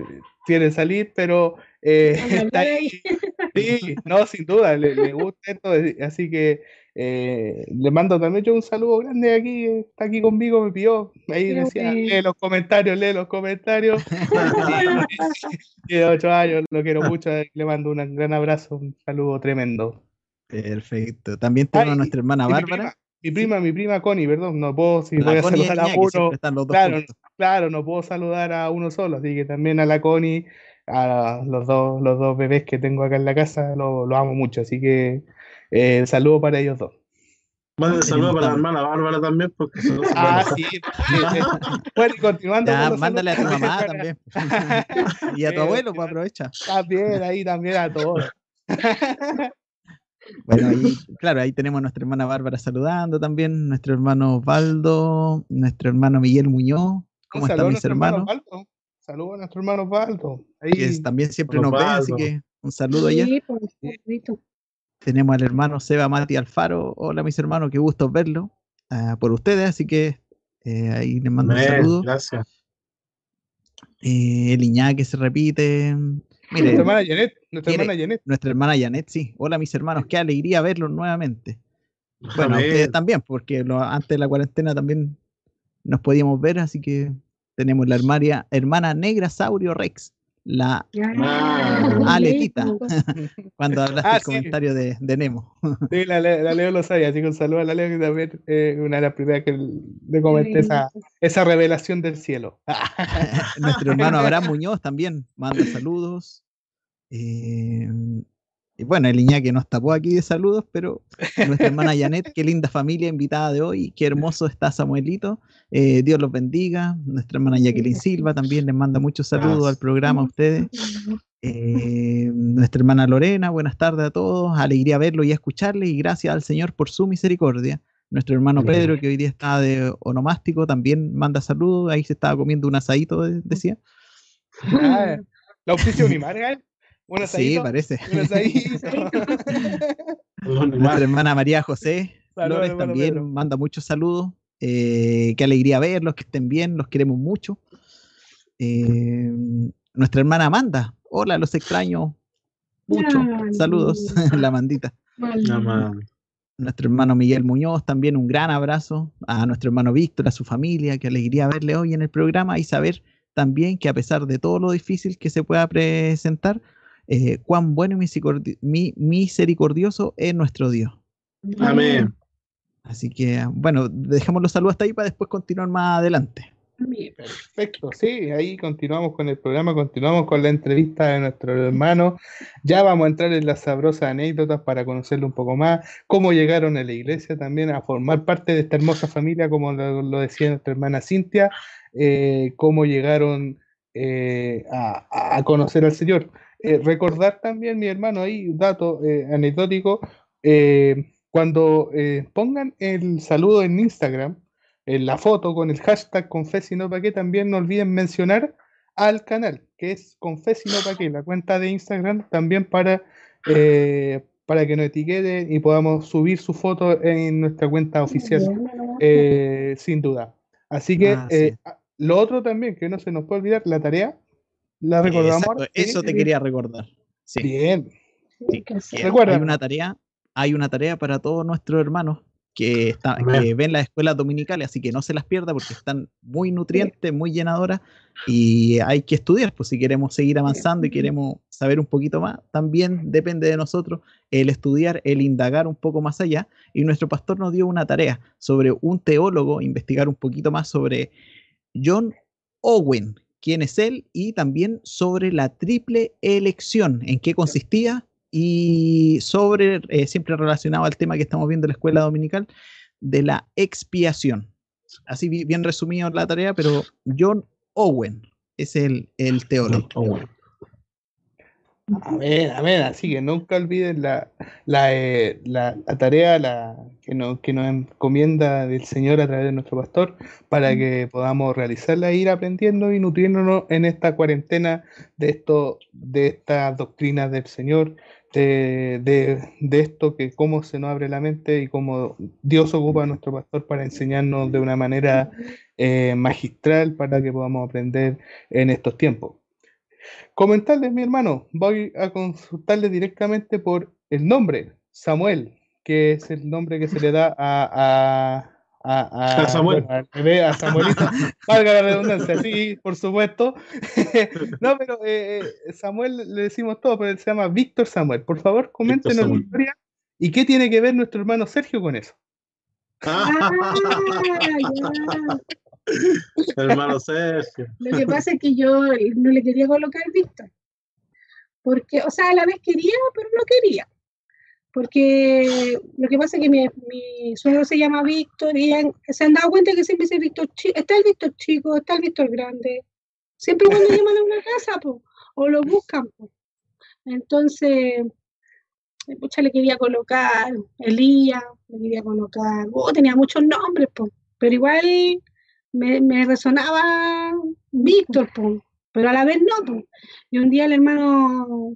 quiere salir, pero eh, *laughs* está ahí. Sí, no, sin duda, le, le gusta esto, así que eh, le mando también yo un saludo grande aquí, está aquí conmigo, me pidió. Ahí decía, lee los comentarios, lee los comentarios. *laughs* *laughs* Tiene ocho años, lo quiero mucho, le mando un gran abrazo, un saludo tremendo. Perfecto. También tengo a nuestra hermana Bárbara. Mi prima, mi prima, Connie, perdón, no puedo, si voy a saludar a uno. Claro, claro, no puedo saludar a uno solo, así que también a la Connie, a los dos, los dos bebés que tengo acá en la casa, lo, lo amo mucho, así que eh, saludo para ellos dos. Mande saludo para la hermana Bárbara también, porque Ah, *laughs* sí. bueno, y continuando. mándale a tu mamá *laughs* también. *laughs* y a tu abuelo, pues aprovecha. También, ahí también a todos. Bueno, ahí, claro, ahí tenemos a nuestra hermana Bárbara saludando también, nuestro hermano Osvaldo, nuestro hermano Miguel Muñoz, ¿Cómo están mis hermanos? Saludos a nuestro hermano Osvaldo. Que también siempre nos ve, así que un saludo allá. Tenemos al hermano Seba Mati Alfaro. Hola mis hermanos, qué gusto verlo uh, por ustedes, así que eh, ahí les mando un saludo. Gracias. Eh, el Iñaki se repite. Mire, nuestra hermana Janet, nuestra hermana Janet. Nuestra hermana Janet, sí. Hola mis hermanos, qué alegría verlos nuevamente. Bueno, ustedes también, porque antes de la cuarentena también nos podíamos ver, así que tenemos la hermana, hermana Negra Saurio Rex, la ah, Aletita, *laughs* cuando hablaste ah, el comentario de, de, Nemo. *laughs* Sí, la, la, Leo lo sabía, así que un saludo a la Leo, que también eh, una de las primeras que le comenté esa, esa revelación del cielo. *laughs* Nuestro hermano Abraham Muñoz también manda saludos. Eh, bueno, el Iñaki nos tapó aquí de saludos, pero *laughs* nuestra hermana Janet, qué linda familia invitada de hoy, qué hermoso está Samuelito, eh, Dios los bendiga, nuestra hermana Jacqueline Silva también les manda muchos saludos al programa a ustedes, eh, nuestra hermana Lorena, buenas tardes a todos, alegría verlo y escucharle. Y gracias al Señor por su misericordia. Nuestro hermano Pedro, que hoy día está de onomástico, también manda saludos, ahí se estaba comiendo un asadito, decía. Ah, la sí, parece. Nuestra *laughs* hermana María José Flores también manda muchos saludos. Eh, qué alegría verlos, que estén bien, los queremos mucho. Eh, nuestra hermana Amanda, hola, los extraño mucho. Saludos, *laughs* la mandita. Nuestro hermano Miguel Muñoz, también un gran abrazo. A nuestro hermano Víctor, a su familia, qué alegría verle hoy en el programa y saber también que a pesar de todo lo difícil que se pueda presentar, eh, cuán bueno y misericordioso es nuestro Dios. Amén. Así que, bueno, dejamos los saludos hasta ahí para después continuar más adelante. Perfecto, sí, ahí continuamos con el programa, continuamos con la entrevista de nuestro hermano. Ya vamos a entrar en las sabrosas anécdotas para conocerlo un poco más, cómo llegaron a la iglesia también a formar parte de esta hermosa familia, como lo, decía nuestra hermana Cintia, eh, cómo llegaron eh, a, conocer al Señor. Eh, recordar también, mi hermano, ahí dato eh, anecdótico, eh, cuando pongan el saludo en Instagram, en la foto con el hashtag Confesino Pa' también no olviden mencionar al canal, que es Confesino Pa' la cuenta de Instagram, también para, para que nos etiqueten y podamos subir su foto en nuestra cuenta oficial, sin duda. Así que ah, lo otro también, que no se nos puede olvidar, la tarea ¿La recordamos? eso te quería recordar. Bien. Hay una tarea, hay una tarea para todos nuestros hermanos que, ven las escuelas dominicales, así que no se las pierda porque están muy nutrientes, muy llenadoras y hay que estudiar, pues si queremos seguir avanzando y queremos saber un poquito más, también depende de nosotros el estudiar, el indagar un poco más allá. Y nuestro pastor nos dio una tarea sobre un teólogo, investigar un poquito más sobre John Owen, quién es él y también sobre la triple elección, en qué consistía y sobre, eh, siempre relacionado al tema que estamos viendo en la escuela dominical, de la expiación. Así bien resumido la tarea, pero John Owen es el, el teólogo. Amén, amén. Así que nunca olviden la, la, eh, tarea la, que, nos, que nos encomienda del Señor a través de nuestro pastor para que podamos realizarla e ir aprendiendo y nutriéndonos en esta cuarentena de esto, de estas doctrinas del Señor, de, de, esto que cómo se nos abre la mente y cómo Dios ocupa a nuestro pastor para enseñarnos de una manera eh, magistral para que podamos aprender en estos tiempos. Comentarles, mi hermano, voy a consultarle directamente por el nombre, Samuel, que es el nombre que se le da a, a, a, Samuel. a Samuelito, *laughs* valga la redundancia, sí, por supuesto. *laughs* no, pero eh, eh, Samuel le decimos todo, pero él se llama Víctor Samuel. Por favor, coméntenos la historia y qué tiene que ver nuestro hermano Sergio con eso. Ah, *laughs* Hermano Sergio. Lo que pasa es que yo no le quería colocar Víctor. Porque, o sea, a la vez quería, pero no quería. Porque lo que pasa es que mi, suegro se llama Víctor y se han dado cuenta que siempre dice Víctor chico, está el Víctor chico, está el Víctor grande. Siempre cuando llaman a una casa, o lo buscan. Entonces, mucha le quería colocar Elías, le quería colocar, oh, tenía muchos nombres, pero igual me, me resonaba Víctor, pero a la vez no. po. Y un día el hermano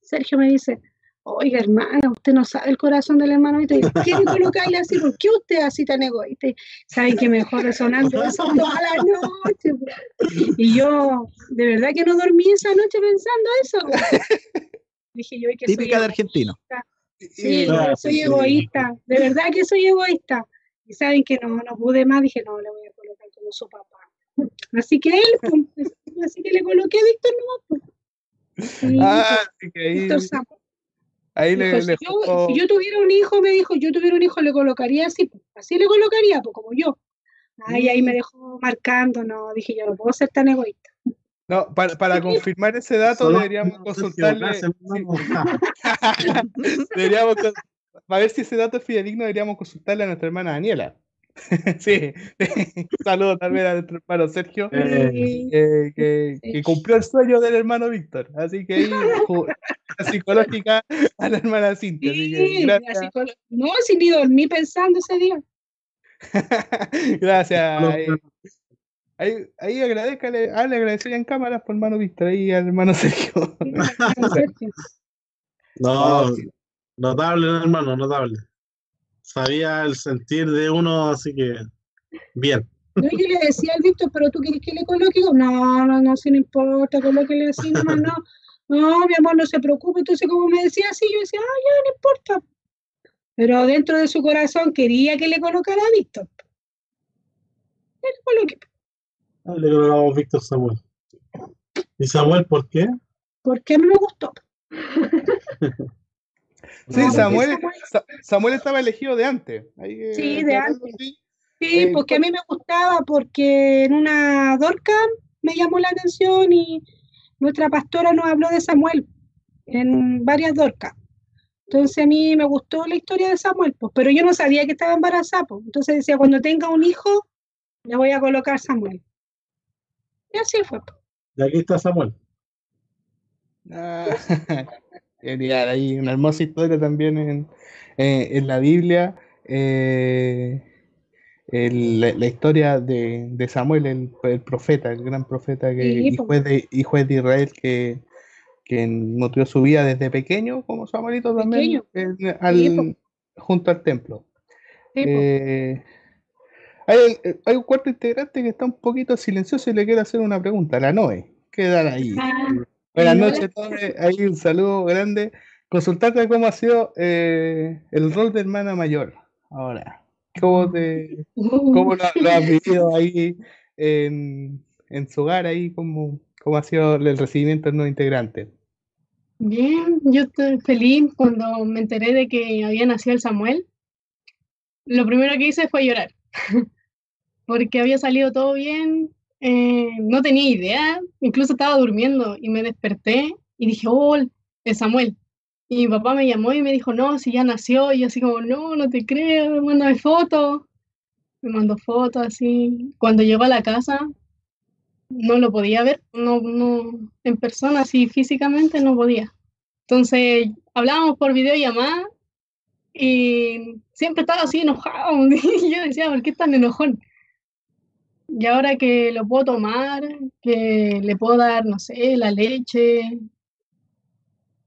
Sergio me dice, oiga hermana, usted no sabe el corazón del hermano Víctor. ¿Por qué le colocáis así? ¿Por qué usted es así tan egoísta? Y Saben que me dejó resonando eso toda la noche. Y yo, de verdad que no dormí esa noche pensando eso. Dije yo, "Ay, que soy Típica de egoísta". argentino. Sí, soy sí. egoísta, de verdad que soy egoísta. Y saben que no, no pude más, dije, no, le voy a su papá. Así que él, pues, así que le coloqué a Víctor nomás. pues. Sí, Ah, así que ahí, Víctor Sapo. ahí le, Dijo, si, le yo, si yo tuviera un hijo, me dijo, yo tuviera un hijo, le colocaría así, pues, así le colocaría, pues como yo. Ay, ahí me dejó marcando, no, dije, yo no puedo ser tan egoísta. No, para, para confirmar ese dato Solo- deberíamos consultarle. deberíamos para ver si ese dato es fidedigno, deberíamos consultarle a nuestra hermana Daniela. *laughs* sí, *laughs* saludos también a nuestro hermano Sergio, Eh, eh, que, cumplió el sueño del hermano Víctor. Así que ahí, *laughs* la psicológica a la hermana Cintia. Así que sí, la no, sin ni dormí pensando ese día. gracias. no, Ahí, ahí, ahí agradezcale, ah, le agradecí en cámaras por hermano Víctor, ahí al hermano Sergio. No, notable, hermano, notable. Sabía el sentir de uno, así que bien. No, yo le decía al Víctor, pero tú quieres que le coloque. Digo, no, no, no, si no importa, colóquele así nomás, no. No, mi amor, no se preocupe. Entonces, como me decía así, yo decía, ah, ya, no importa. Pero dentro de su corazón quería que le colocara a Víctor. Le coloqué, Ah, Le colocamos Víctor Samuel. ¿Y Samuel por qué? porque me gustó. *laughs* Sí, No, Samuel, Samuel estaba elegido de antes. Ahí, eh, Sí, de antes. sí. Sí, Eh, porque a mí me gustaba, porque en una Dorca me llamó la atención y nuestra pastora nos habló de Samuel en varias Dorcas. Entonces a mí me gustó la historia de Samuel, pues, pero yo no sabía que estaba embarazada, pues. Entonces decía, cuando tenga un hijo, le voy a colocar Samuel. Y así fue. pues. Y aquí está Samuel. Ah, *laughs* hay una hermosa historia también en, eh, en la Biblia. eh, el- la, la historia de, de Samuel, el, el profeta, el gran profeta que, Sí, y, juez de, y juez de Israel que, que nutrió su vida desde pequeño, como Samuelito también, en- al- Sí, junto al templo. Sí. Eh, hay, hay un cuarto integrante que está un poquito silencioso y le quiero hacer una pregunta. La Noe, quedan ahí. Ah, Buenas noches. Ahí un saludo grande. Consultarte cómo ha sido eh, el rol de hermana mayor ahora. ¿Cómo, te, cómo lo, lo has vivido ahí en, en su hogar? Ahí, ¿cómo, ¿Cómo ha sido el recibimiento del nuevo integrante? Bien, yo estoy feliz cuando me enteré de que había nacido el Samuel. Lo primero que hice fue llorar, *laughs* porque había salido todo bien, eh, no tenía idea, incluso estaba durmiendo y me desperté y dije, oh, el Samuel. Y mi papá me llamó y me dijo, no, si ya nació, y yo así como, no, no te creo, mándame fotos. Me mandó fotos así. Cuando llegó a la casa, no lo podía ver, no, no, en persona, así físicamente no podía. Entonces hablábamos por videollamada y siempre estaba así enojado. *laughs* Y yo decía, ¿por qué tan enojón? Y ahora que lo puedo tomar, que le puedo dar, no sé, la leche,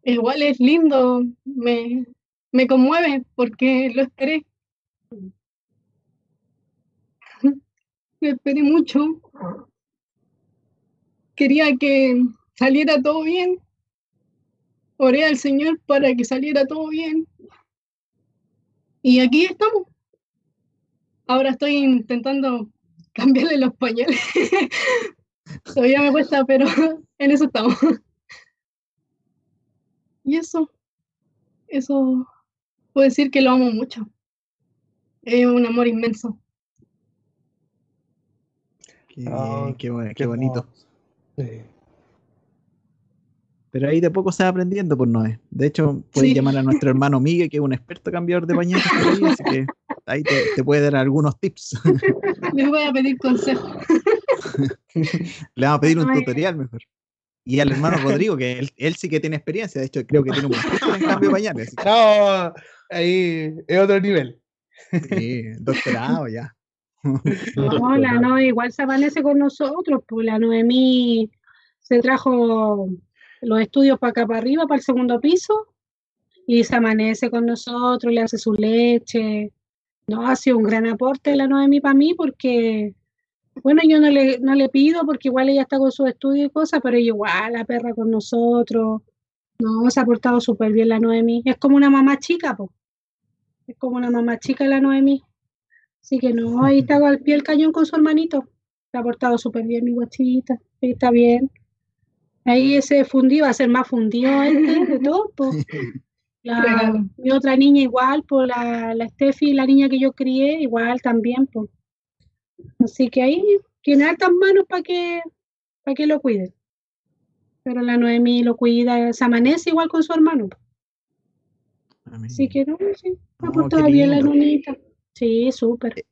igual es lindo, me, me conmueve porque lo esperé. *laughs* Lo esperé mucho. Quería que saliera todo bien. Oré al Señor para que saliera todo bien. Y aquí estamos. Ahora estoy intentando *laughs* cambiarle los pañales. *laughs* Todavía me cuesta, pero *laughs* en eso estamos. Y eso, eso puedo decir que lo amo mucho. Es un amor inmenso. Qué, Ah, qué bu- qué qué bonito. Sí. Pero ahí de poco se va aprendiendo por Noé. De hecho, puedes Sí. llamar a nuestro hermano Miguel, que es un experto cambiador de pañales por ahí, así que ahí te, te puede dar algunos tips. *laughs* Les voy a pedir consejo. *laughs* Le vamos a pedir un Ay. tutorial mejor. Y al hermano *laughs* Rodrigo, que él, él sí que tiene experiencia, de hecho creo que tiene un en cambio de pañales. No, ahí es otro nivel. Sí, doctorado ya. No, la Noe igual se amanece con nosotros, pues la Noemí se trajo los estudios para acá para arriba, para el segundo piso, y se amanece con nosotros, le hace su leche. No, ha sido un gran aporte la Noemí para mí porque, bueno, yo no le, no le pido porque igual ella está con sus estudios y cosas, pero ella igual, la perra con nosotros. No, se ha portado súper bien la Noemí. Es como una mamá chica, pues. Es como una mamá chica la Noemí. Así que no, ahí está al pie del cañón con su hermanito. Se ha portado súper bien mi guachita. Ahí está bien. Ahí ese fundido va a ser más fundido este de *laughs* todo. Pues. La, mi otra niña igual, pues la, la Steffi, la niña que yo crié, igual también. Pues. Así que ahí tiene altas manos para que, para que lo cuiden. Pero la Noemi lo cuida, se amanece igual con su hermano. Así que no, sí, ha portado bien la nonita. Sí, súper. Eh,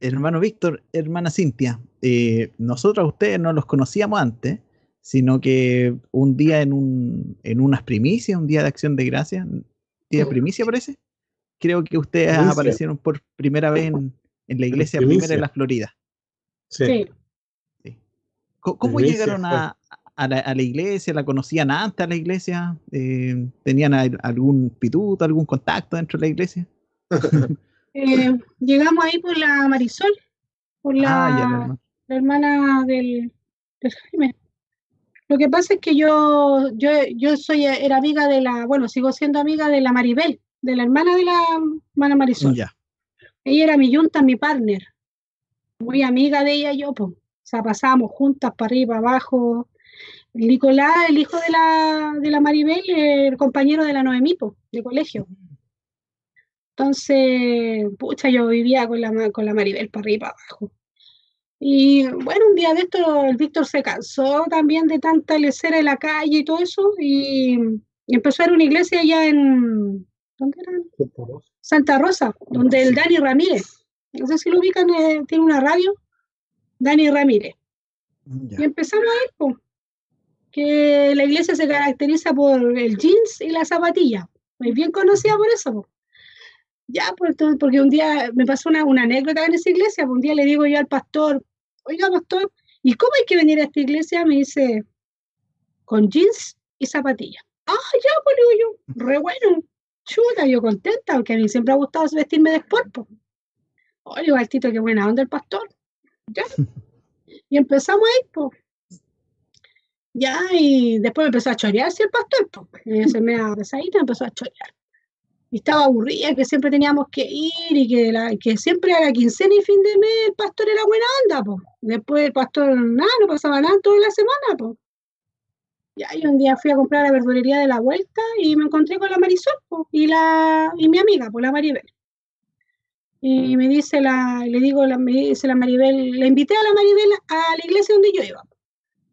hermano Víctor, hermana Cintia, eh, nosotros a ustedes no los conocíamos antes, sino que un día en, un, en unas primicias, un día de acción de gracia, día de primicia parece, creo que ustedes aparecieron por primera vez en, en la iglesia primera de la Florida. Sí. sí. ¿Cómo, llegaron a, a, la, a, la, iglesia? ¿La conocían antes a la iglesia? Eh, ¿Tenían algún pituto, algún contacto dentro de la iglesia? *laughs* Eh, llegamos ahí por la Marisol, por la, ah, ya, la hermana del, del, Jaime. Lo que pasa es que yo, yo, yo soy, era amiga de la, bueno, sigo siendo amiga de la Maribel, de la hermana de la hermana Marisol. Ya. Ella era mi yunta, mi partner. Muy amiga de ella yo, pues. O sea, pasábamos juntas para arriba, abajo. Nicolás, el hijo de la, de la Maribel, el compañero de la Noemí, de colegio. Entonces, pucha, yo vivía con la, con la Maribel para arriba, para abajo. Y bueno, un día de esto el Víctor se cansó también de tanta lecera en la calle y todo eso, y, empezó a ir una iglesia allá en. ¿Dónde era? Santa Rosa, Santa Rosa donde el Dani Ramírez, no sé si lo ubican, eh, tiene una radio, Dani Ramírez. Y empezamos a ir, pues, que la iglesia se caracteriza por el jeans y la zapatilla. Es bien conocida por eso. pues. Ya, pues, porque un día me pasó una, una anécdota en esa iglesia, un día le digo yo al pastor, oiga, pastor, ¿y cómo hay que venir a esta iglesia? Me dice, con jeans y zapatillas. Ah, ya, pues digo yo, re bueno, chuta, yo contenta, aunque a mí siempre ha gustado vestirme de sport. Pues. Oye, Altito, qué buena onda el pastor. Ya. Y empezamos ahí, pues. Ya, y después me empezó a chorearse el pastor, pues. Se me pesadito y empezó a chorear y estaba aburrida, que siempre teníamos que ir y que, la, que siempre a la quincena y fin de mes el pastor era buena onda, pues. Después el pastor, nada, no pasaba nada toda la semana, pues. Y ahí un día fui a comprar la verdulería de la vuelta y me encontré con la Marisol y, la, y mi amiga, pues la Maribel. Y me dice la, le digo, la, me dice la Maribel, le invité a la Maribel a la iglesia donde yo iba.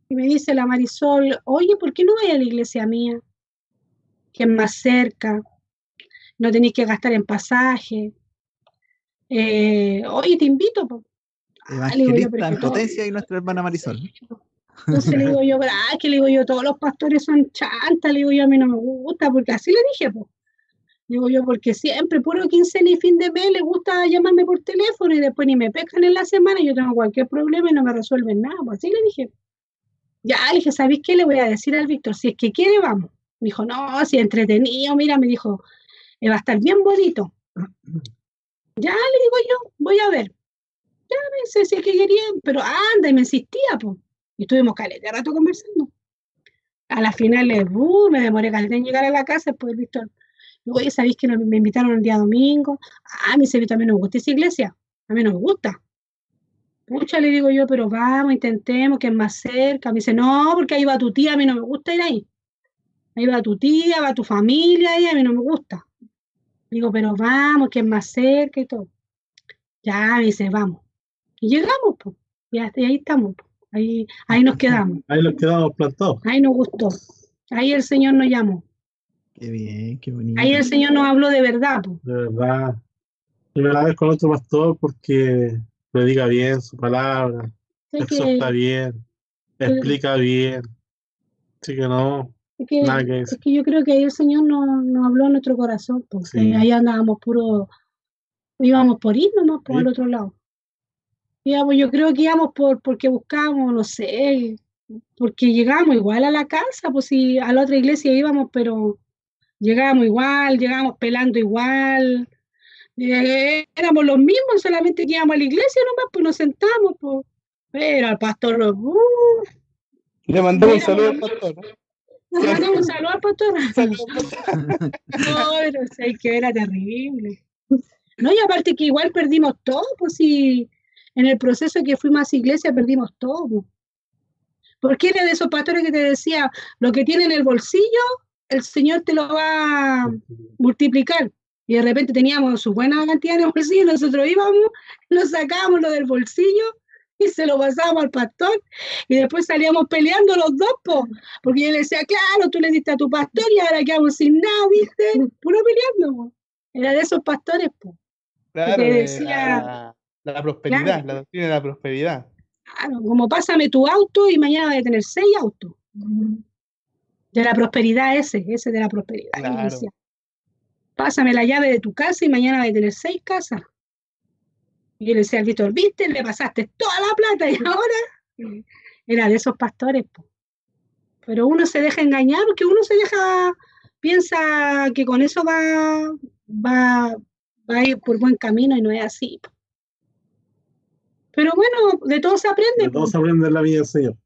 Y me dice la Marisol, oye, ¿por qué no voy a la iglesia mía? Que es más cerca no tenéis que gastar en pasaje. Eh, oye, te invito. Po. Ah, Evangelista en potencia y nuestra hermana Marisol. Entonces le digo yo, ah, que le digo yo, todos los pastores son chantas, le digo yo, a mí no me gusta, porque así le dije, pues. Digo yo, porque siempre, puro quincena y fin de mes, le gusta llamarme por teléfono y después ni me pescan en la semana y yo tengo cualquier problema y no me resuelven nada. Pues así le dije. Ya, le dije, ¿sabéis qué le voy a decir al Víctor? Si es que quiere, vamos. Me dijo, no, si entretenido, mira, me dijo, va a estar bien bonito. *clears throat* Ya le digo yo, voy a ver. Ya me dice, si que quería, pero anda, y me insistía, pues. Y estuvimos caleta rato conversando. A la final, uh, me demoré caleta en llegar a la casa, pues, Víctor. Luego, ¿sabéis que me invitaron el día domingo? Ah, a mí se también me gusta esa iglesia. A mí no me gusta. Pucha, le digo yo, pero vamos, intentemos, que es más cerca. Me dice, no, porque ahí va tu tía, a mí no me gusta ir ahí. Ahí va tu tía, va tu familia, y a mí no me gusta. Digo, pero vamos, que es más cerca y todo. Ya, dice, vamos. Y llegamos, pues. Y ahí estamos, Ahí, ahí nos quedamos. Ahí nos quedamos plantados. Ahí nos gustó. Ahí el Señor nos llamó. Qué bien, qué bonito. Ahí el Señor nos habló de verdad. pues. De verdad. Primera vez con otro pastor porque predica bien su palabra, exhorta bien, explica bien. Así que no, es que, es que yo creo que ahí el Señor nos, nos habló en nuestro corazón, porque ahí andábamos puro, íbamos por ir nomás por el otro lado. Íbamos, yo creo que íbamos por, porque buscábamos, no sé, porque llegábamos igual a la casa, pues si a la otra iglesia íbamos, pero llegábamos igual, llegábamos pelando igual, eh, éramos los mismos, solamente que íbamos a la iglesia nomás, pues nos sentamos, pues. Pero al pastor, uh, Le mandamos un saludo al pastor. Mandamos un saludo al pastor. *laughs* no, pero o sea, que era terrible. No, y aparte que igual perdimos todo, pues si en el proceso que fuimos a esa iglesia perdimos todo. pues. Porque era de esos pastores que te decía, lo que tiene en el bolsillo, el Señor te lo va a multiplicar. Y de repente teníamos su buena cantidad en el bolsillo, nosotros íbamos, nos sacábamos lo del bolsillo *laughs* y se lo pasábamos al pastor. Y después salíamos peleando los dos, po, porque yo le decía, claro, tú le diste a tu pastor y ahora quedamos sin nada, ¿viste? Puro peleando, po. Era de esos pastores, po. Claro, de decía- la, la prosperidad, la doctrina de la prosperidad. Claro, como pásame tu auto y mañana vas a tener seis autos. De la prosperidad ese, ese de la prosperidad. Claro. decía, Pásame la llave de tu casa y mañana vas a tener seis casas. Y yo le decía al Víctor, viste, le pasaste toda la plata y ahora era de esos pastores. po. Pero uno se deja engañar porque uno se deja, piensa que con eso va, va, va a ir por buen camino y no es así. po. Pero bueno, de todo se aprende. De po. todo se aprende en la vida del Señor.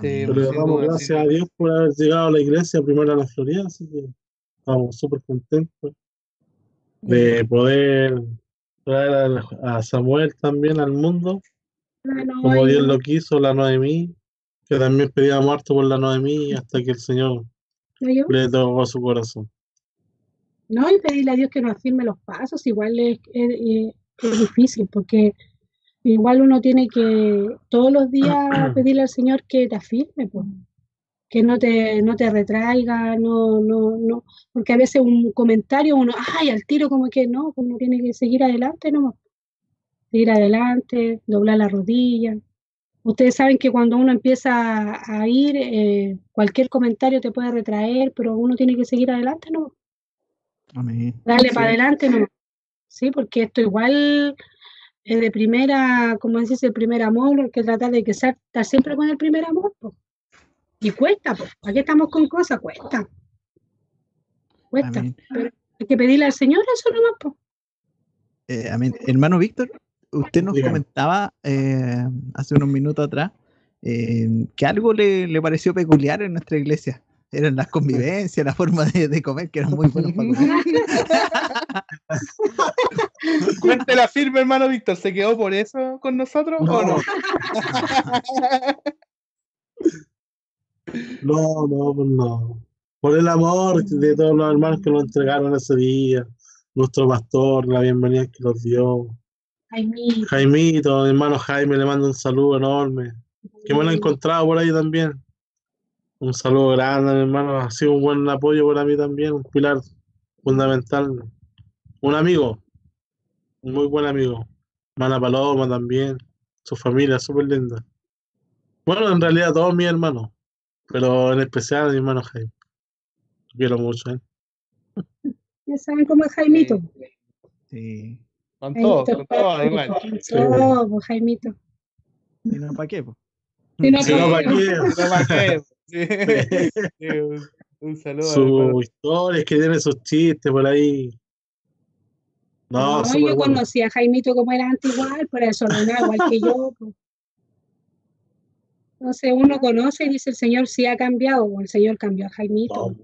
Sí. Pero le sin damos gracias a. Dios por haber llegado a la iglesia primero a la Florida, así que estamos súper contentos de poder traer a, Samuel también al mundo, como Dios lo quiso, la Noemí, que también pedíamos harto por la Noemí hasta que el Señor no, le tocó su corazón. no, y pedirle a Dios que nos afirme los pasos, igual es, es- es- es difícil, porque igual uno tiene que todos los días *clears throat* pedirle al Señor que te afirme, pues, que no te, no te retraiga, no, no, no, porque a veces un comentario uno, ay, al tiro como que no, pues uno tiene que seguir adelante nomás, seguir adelante, doblar la rodilla. Ustedes saben que cuando uno empieza a ir, eh, cualquier comentario te puede retraer, pero uno tiene que seguir adelante, ¿no? Amén. Sí. para adelante, no. Sí, porque esto igual es de primera, como dices, el primer amor, hay que tratar de que estar siempre con el primer amor, po. Y cuesta, pues. Aquí estamos con cosas, cuesta. Cuesta. Amén. Pero hay que pedirle al Señor eso nomás, pues. Eh, amén. Hermano Víctor, usted nos comentaba eh, hace unos minutos atrás eh, que algo le, le pareció peculiar en nuestra iglesia. Eran las convivencias, la forma de, de comer, que eran muy buenos para comer. *laughs* Cuéntela firme, hermano Víctor. ¿Se quedó por eso con nosotros o no? *laughs* No, no, pues no. Por el amor de todos los hermanos que nos entregaron ese día, nuestro pastor, la bienvenida que nos dio. Jaimito, mi hermano Jaime, le mando un saludo enorme. Que me lo he encontrado por ahí también. Un saludo grande, mi hermano. Ha sido un buen apoyo para mí también, un pilar fundamental. Un amigo, un muy buen amigo. Mana Paloma también, su familia, súper linda. Bueno, en realidad todos mis hermanos, pero en especial a mi hermano Jaime. Lo quiero mucho, ¿eh? Ya saben cómo es Jaimito. Sí. Con todo, con todo, igual. con todo, pues, Jaimito. ¿Y no para qué? po? Si no, ¿para pues, qué? *laughs* Sí. *laughs* Sí, un, saludo. Sus historias, que tiene sus chistes por ahí. No, No, yo bueno. conocí a Jaimito como era antes igual, por eso no era igual que yo. Entonces uno conoce y dice el Señor sí ha cambiado, o el Señor cambió a Jaimito. No.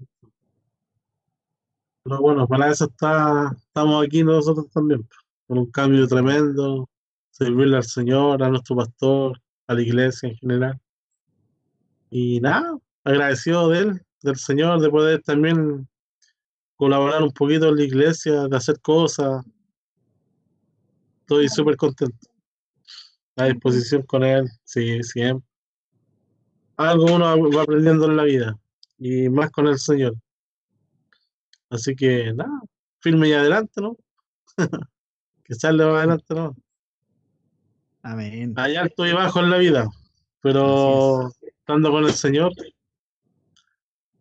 Pero bueno, para eso está, estamos aquí nosotros también, con un cambio tremendo, servirle al Señor, a nuestro pastor, a la iglesia en general. Y nada, agradecido de él, del Señor, de poder también colaborar un poquito en la iglesia, de hacer cosas. Estoy súper contento. A disposición con él, sí, siempre. Algo uno va aprendiendo en la vida, y más con el Señor. Así que nada, firme y adelante, ¿no? *laughs* que más adelante, ¿no? Amén. Hay alto y bajo en la vida, pero estando con el Señor,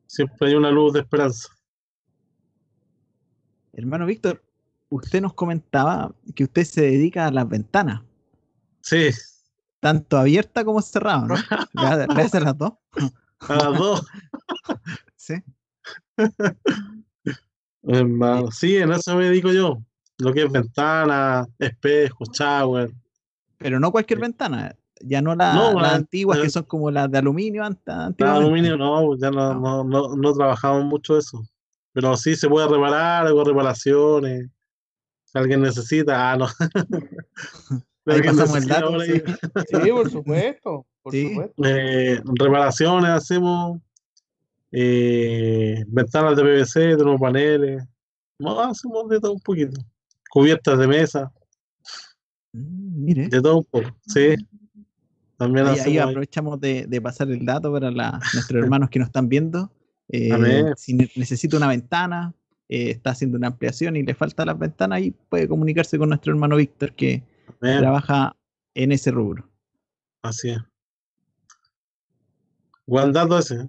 siempre hay una luz de esperanza. Hermano Víctor, usted nos comentaba que usted se dedica a las ventanas. Sí, Tanto abierta como cerrada, ¿no? Le, le hacen las dos. a las dos. *laughs* Sí. Hermano, sí, en eso me dedico yo. Lo que es ventana, espejo, shower. Pero no cualquier ventana. Ya no la- No, las la- antiguas la- que son como las de aluminio Nada, antiguamente. aluminio no, ya no, no, no, no trabajamos mucho eso. Pero sí se puede reparar, hago reparaciones. Si alguien necesita, ah, no. *laughs* Ahí Alguien pasamos el necesita dato. por sí. por supuesto. Por Sí. supuesto. eh, reparaciones hacemos, eh, ventanas de PVC, tenemos paneles, no, hacemos de todo un poquito. Cubiertas de mesa, Mm, Mire. de todo un poco, sí. También Ahí, ahí aprovechamos de, de pasar el dato para la- nuestros hermanos que nos están viendo. Eh, si ne- necesita una ventana, eh, está haciendo una ampliación y le falta las ventanas, ahí puede comunicarse con nuestro hermano Víctor que Trabaja en ese rubro. así es. Buen dato ese. ¿eh?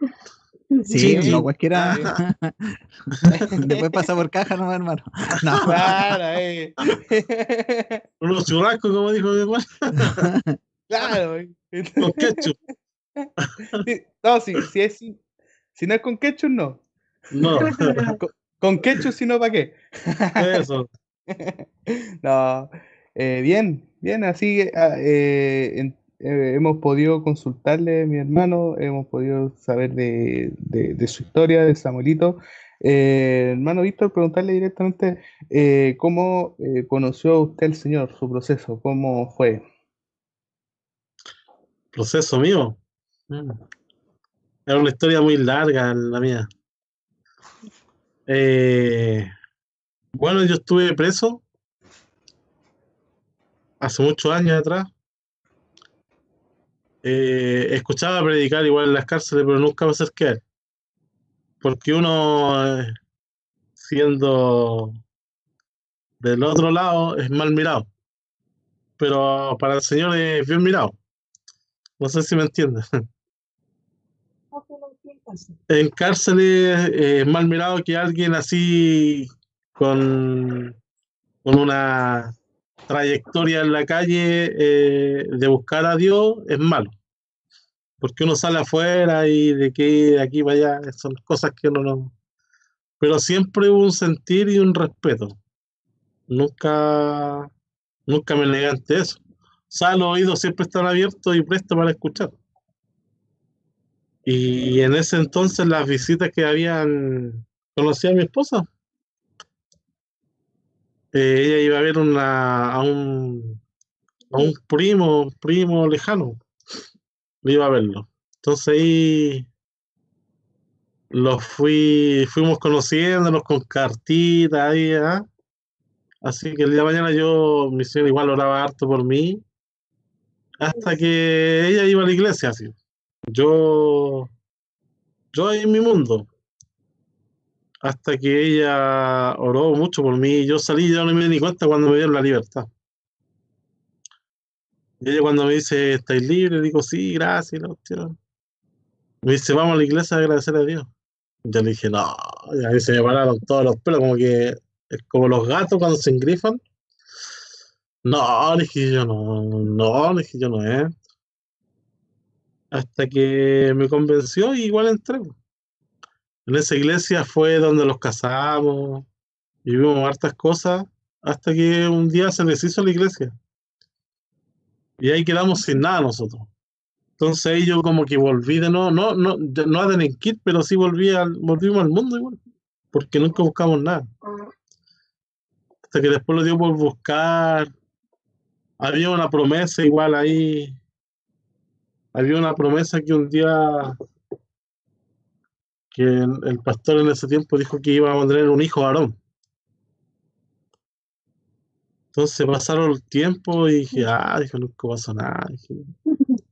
*laughs* Sí, Sí, no sí. cualquiera. *laughs* Después pasa por caja, no, hermano. *laughs* No. Claro, eh. Unos churrascos, como dijo mi hermano, claro. eh. con ketchup. Sí, No, si, si, es, si no es con ketchup, no. No, Con ketchup, si no, ¿para qué? eso. No, eh, bien, bien, así ah, eh, eh, hemos podido consultarle, mi hermano, hemos podido saber de, de- su historia, de Samuelito. Eh, hermano Víctor, preguntarle directamente eh, cómo conoció usted al Señor, su proceso, cómo fue. Proceso mío. Mm. Era una historia muy larga la mía. Bueno, yo estuve preso hace muchos años atrás. Eh, escuchaba predicar igual en las cárceles, pero nunca me acerqué a él. Porque uno, eh, siendo del otro lado, es mal mirado. Pero para el Señor es bien mirado. No sé si me entiendes. *laughs* En cárceles eh, es mal mirado que alguien así con, con una trayectoria en la calle eh, de buscar a Dios es malo. Porque uno sale afuera y de que de aquí allá son cosas que uno no. Pero siempre hubo un sentir y un respeto. Nunca, nunca me negué ante eso. O sea, los oídos siempre están abiertos y prestos para escuchar. Y en ese entonces las visitas que habían, conocí a mi esposa. Eh, ella iba a ver una, a un, a un primo, primo lejano. Iba a verlo. Entonces ahí los fui, fuimos conociéndonos con cartitas ahí, ¿ah? Así que el día de mañana yo, mi señora igual oraba harto por mí, hasta que ella iba a la iglesia, así. Yo, yo en mi mundo. Hasta que ella oró mucho por mí. Yo salí, yo no me di cuenta cuando me dieron la libertad. Y ella cuando me dice, ¿estáis libre? Digo, sí, gracias. cuestión. Me dice, vamos a la iglesia a agradecer a Dios. Yo le dije, no. Y a mí se me pararon todos los pelos, como que es como los gatos cuando se engrifan. No, le dije yo, no, no, le dije yo, no es hasta que me convenció y igual entré. En esa iglesia fue donde los casamos y vimos hartas cosas hasta que un día se deshizo la iglesia. Y ahí quedamos sin nada nosotros. Entonces ahí yo como que volví de no, no, ya no a delinquir, pero sí volví al, volvimos al mundo igual, porque nunca buscamos nada. Hasta que después lo dio por buscar. Había una promesa igual ahí había una promesa que un día que el, el pastor en ese tiempo dijo que iba a tener un hijo varón. Entonces pasaron el tiempo y dije, ah, dije, nunca pasó nada. dije. *laughs*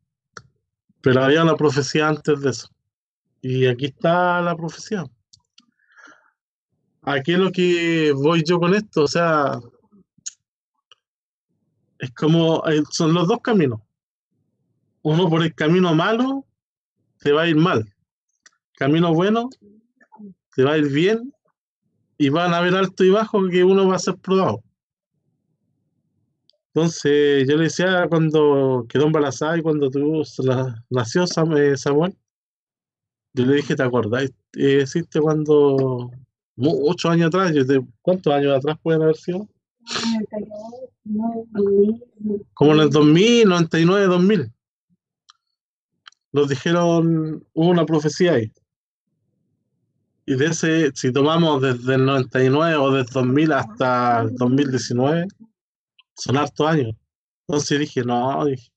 Pero había una profecía antes de eso. Y aquí está la profecía. Aquí es lo que voy yo con esto, o sea, es como, eh, son los dos caminos uno por el camino malo te va a ir mal. Camino bueno te va a ir bien y van a haber alto y bajo que uno va a ser probado. Entonces yo le decía cuando quedó embarazada y cuando tuvo, nació eh, Samuel, yo le dije, ¿te acordás? Eh, ¿Existe cuando, muchos años atrás, ¿cuántos años atrás pueden haber sido? Como en el 2000, 99, 2000. Nos dijeron, hubo una profecía ahí. Y de ese, si tomamos desde el 99 o desde 2000 hasta el 2019, son hartos años. Entonces dije, no, dije,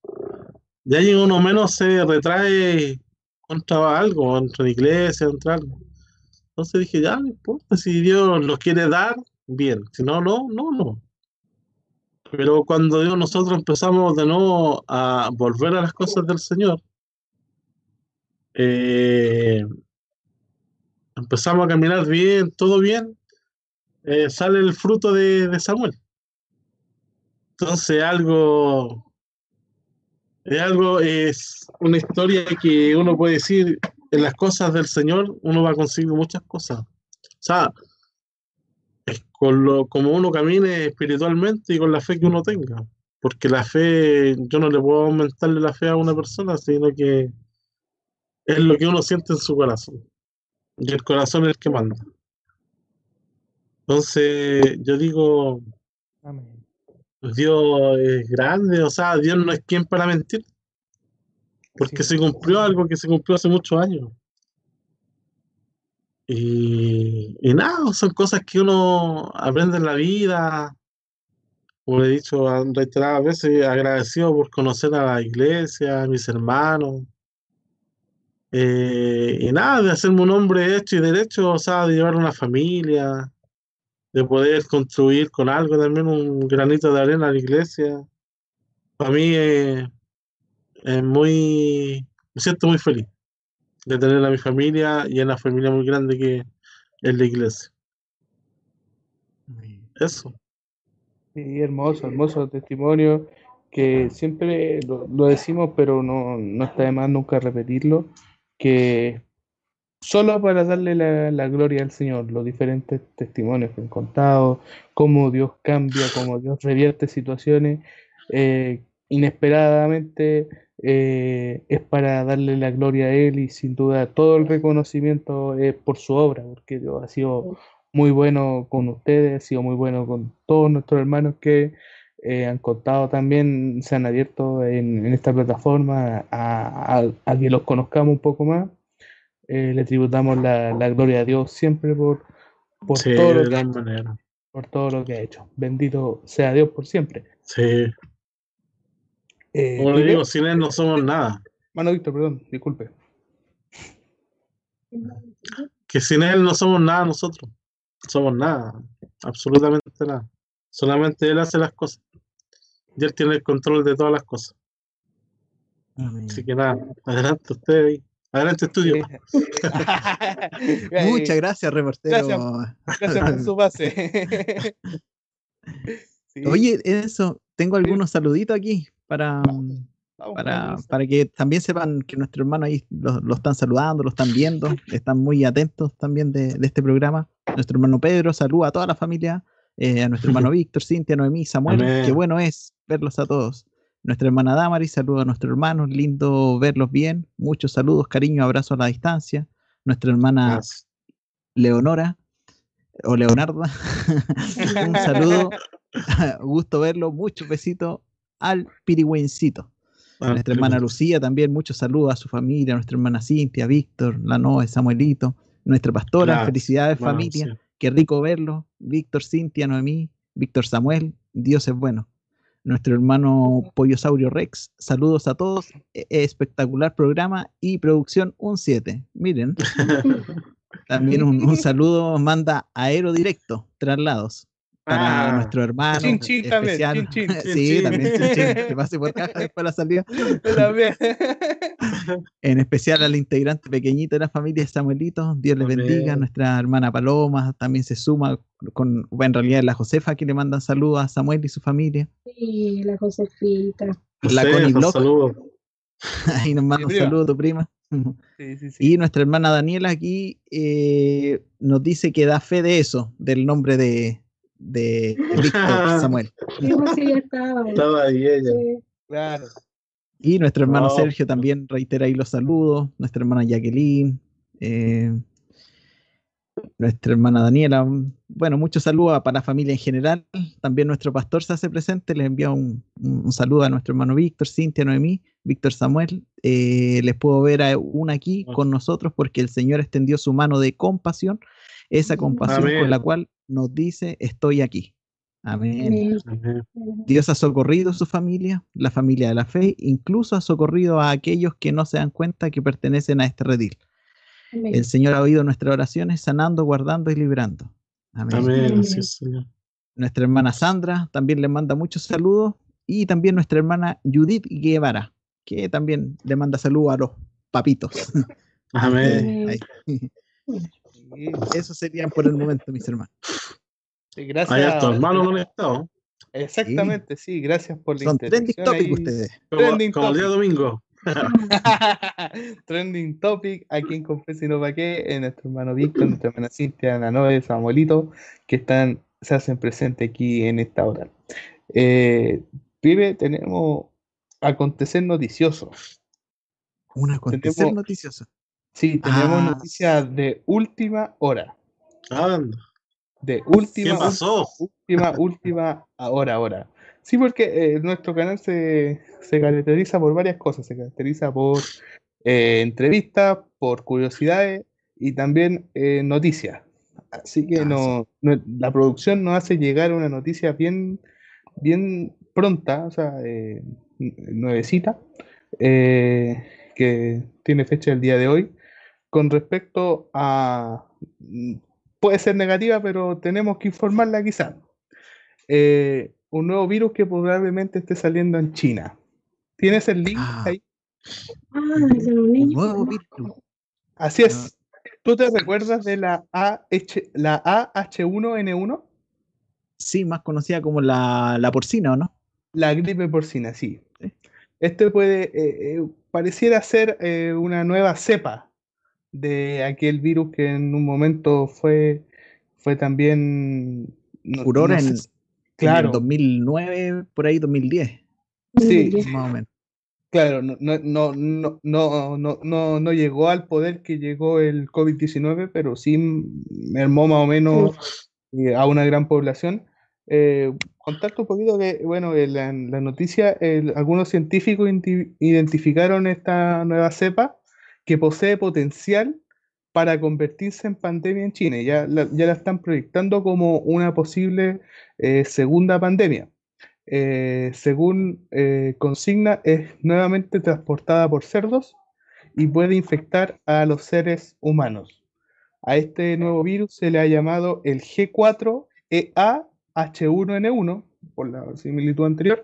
ya llega uno menos se retrae contra algo, contra la iglesia, contra algo. Entonces dije, ya no importa, si Dios lo quiere dar, bien, si no, no, no, no. Pero cuando Dios, nosotros empezamos de nuevo a volver a las cosas del Señor, eh, empezamos a caminar bien, todo bien, eh, sale el fruto de, Samuel. Entonces algo, es algo, es una historia que uno puede decir, en las cosas del Señor uno va a conseguir muchas cosas. O sea, es con lo, como uno camine espiritualmente y con la fe que uno tenga. Porque la fe, yo no le puedo aumentarle la fe a una persona, sino que es lo que uno siente en su corazón. Y el corazón es el que manda. Entonces, yo digo, Dios es grande, o sea, Dios no es quien para mentir. Porque se cumplió algo que se cumplió hace muchos años. Y, y nada, son cosas que uno aprende en la vida. Como he dicho reiteradas veces, agradecido por conocer a la iglesia, a mis hermanos, eh, y nada, de hacerme un hombre hecho y derecho, o sea, de llevar una familia, de poder construir con algo también un granito de arena a la iglesia. Para mí es, muy, me siento muy feliz de tener a mi familia y a una familia muy grande que es la iglesia. Eso. Sí, hermoso, hermoso testimonio que siempre lo, lo decimos, pero no, no está de más nunca repetirlo que solo para darle la, gloria al Señor, los diferentes testimonios que han contado, cómo Dios cambia, cómo Dios revierte situaciones eh, inesperadamente, eh, es para darle la gloria a Él y sin duda todo el reconocimiento es por su obra, porque Dios ha sido muy bueno con ustedes, ha sido muy bueno con todos nuestros hermanos que eh, han contado también, se han abierto en, esta plataforma a, que los conozcamos un poco más. Eh, le tributamos la, gloria a Dios siempre por, por, todo lo que, por todo lo que ha hecho. Bendito sea Dios por siempre. Sí. Eh, Como le digo, sin Él no somos nada. Mano Víctor, perdón, disculpe. Que sin Él no somos nada nosotros. Somos nada, absolutamente nada. Solamente Él hace las cosas. Y Él tiene el control de todas las cosas. Así que nada, adelante usted Adelante, estudio. *laughs* *laughs* Muchas gracias, reportero. Gracias, por su base. *laughs* Oye, eso, tengo algunos saluditos aquí para, para, para, que también sepan que nuestro hermano ahí lo, están saludando, lo están viendo, están muy atentos también de, de este programa. Nuestro hermano Pedro saluda a toda la familia eh, a nuestro hermano *laughs* Víctor, Cintia, Noemí, Samuel, qué bueno es verlos a todos. Nuestra hermana Damari, saludos a nuestros hermanos, lindo verlos bien, muchos saludos, cariño, abrazos a la distancia. Nuestra hermana Leonora, o Leonarda, *laughs* un saludo, *laughs* gusto verlo, muchos besitos al pirigüencito. nuestra hermana Lucía también, muchos saludos a su familia, nuestra hermana Cintia, Víctor, la Noe, Samuelito, nuestra pastora, felicidades familia. Qué rico verlo. Víctor, Cintia, Noemí, Víctor Samuel, Dios es bueno. Nuestro hermano Pollosaurio Rex, saludos a todos. E-, espectacular programa y producción un 7. Miren. *laughs* También un, un, saludo manda Aero Directo, traslados para ah. nuestro hermano chin, chin, especial. *laughs* También, chin, sí, también *laughs* que pase por caja después de la salida. En especial al integrante pequeñito de la familia Samuelito, Dios les bendiga. Nuestra hermana Paloma también se suma con, en realidad la Josefa que le mandan saludos a Samuel y su familia. Sí, la Josefita. La Connie Block. *laughs* Ahí nos manda un saludo tu prima. Sí, sí, y nuestra hermana Daniela aquí eh, nos dice que da fe de eso, del nombre de, de Víctor *laughs* Samuel. Pues sí, ya estaba. Estaba ahí ella. Sí. Claro. Y nuestro hermano No. Sergio también reitera ahí los saludos. Nuestra hermana Jacqueline. eh, nuestra hermana Daniela. Bueno, muchos saludos para la familia en general. También nuestro pastor se hace presente. Les envía un, un- un saludo a nuestro hermano Víctor, Cintia, Noemí, Víctor Samuel. Eh, les puedo ver a una aquí con nosotros porque el Señor extendió su mano de compasión. Esa compasión Amén. con la cual nos dice, estoy aquí. Amén. Amén. Dios ha socorrido a su familia, la familia de la fe, incluso ha socorrido a aquellos que no se dan cuenta que pertenecen a este redil. Amén. El Señor ha oído nuestras oraciones, sanando, guardando y librando. Amén. Amén. Así es, Señor. Nuestra hermana Sandra también le manda muchos saludos y también nuestra hermana Judith Guevara, que también le manda saludos a los papitos. Amén. *laughs* *laughs* Eso serían por el momento, mis hermanos. Sí, gracias. Hay hartos hermanos conectados. Exactamente, sí, gracias por la Son trending topic ahí. ustedes. Como, Trending como el día domingo. *laughs* Trending topic aquí en Confes y no pa' qué, en nuestro hermano Víctor, nuestra hermana Cintia, Ana Noé, Samuelito, que están, se hacen presentes aquí en esta hora. Eh, pibe, tenemos acontecer noticioso. Un acontecer Tenemos- noticioso. Sí, tenemos Ah. noticias de última hora. Anda. De ¿Qué última, pasó? última, última hora, hora. Sí, porque eh, nuestro canal se, se caracteriza por varias cosas. Se caracteriza por eh, entrevistas, por curiosidades y también eh, noticias. Así que Ah, no, no- la producción nos hace llegar una noticia bien, bien pronta, o sea, nuevecita, que tiene fecha el día de hoy, con respecto a... Puede ser negativa, pero tenemos que informarla quizá. Eh, un nuevo virus que probablemente esté saliendo en China. ¿Tienes el link Ah. ahí? Ah, es. Nuevo virus. Así es. ¿Tú te recuerdas de la, AH, la AH1N1? Sí, más conocida como la, la porcina, ¿o no? La gripe porcina, sí. Sí. Este puede, eh, eh, pareciera ser eh, una nueva cepa de aquel virus que en un momento fue, fue también... Furor no en, claro. en el 2009, por ahí 2010. Sí, más o menos. Claro, no, no, no, no, no, no, no llegó al poder que llegó el COVID-19, pero sí mermó más o menos eh, a una gran población. Eh, contarte un poquito que, bueno, en la, en la noticia, algunos científicos identificaron esta nueva cepa que posee potencial para convertirse en pandemia en China. Ya la, ya la están proyectando como una posible eh, segunda pandemia. Eh, según eh, consigna, es nuevamente transportada por cerdos y puede infectar a los seres humanos. A este nuevo virus se le ha llamado el E G4EA-H1N1, por la similitud anterior,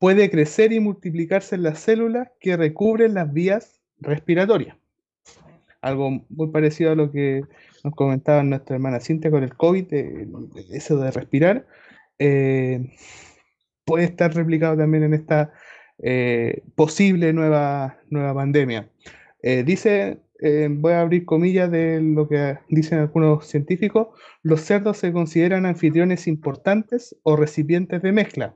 puede crecer y multiplicarse en las células que recubren las vías respiratorias. Algo muy parecido a lo que nos comentaba nuestra hermana Cintia con el COVID, eh, eso de respirar, eh, puede estar replicado también en esta eh, posible nueva, nueva pandemia. Dice, voy a abrir comillas de lo que dicen algunos científicos, los cerdos se consideran anfitriones importantes o recipientes de mezcla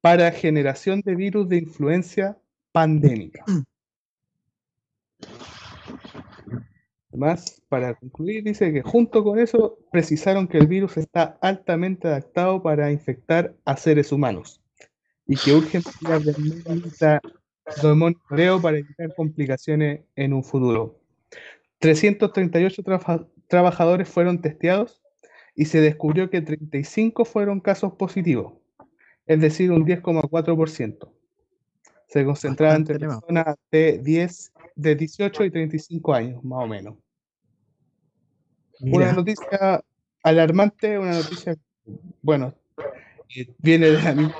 para generación de virus de influencia pandémica. Además, para concluir, dice que junto con eso precisaron que el virus está altamente adaptado para infectar a seres humanos y que urgen medidas de monitoreo para evitar complicaciones en un futuro. 338 trafa- trabajadores fueron testeados y se descubrió que 35 fueron casos positivos, es decir, un 10,4%. Se concentraba entre personas de 10, de 18 y 35 años, más o menos. Una noticia alarmante, una noticia, bueno, eh, viene de la misma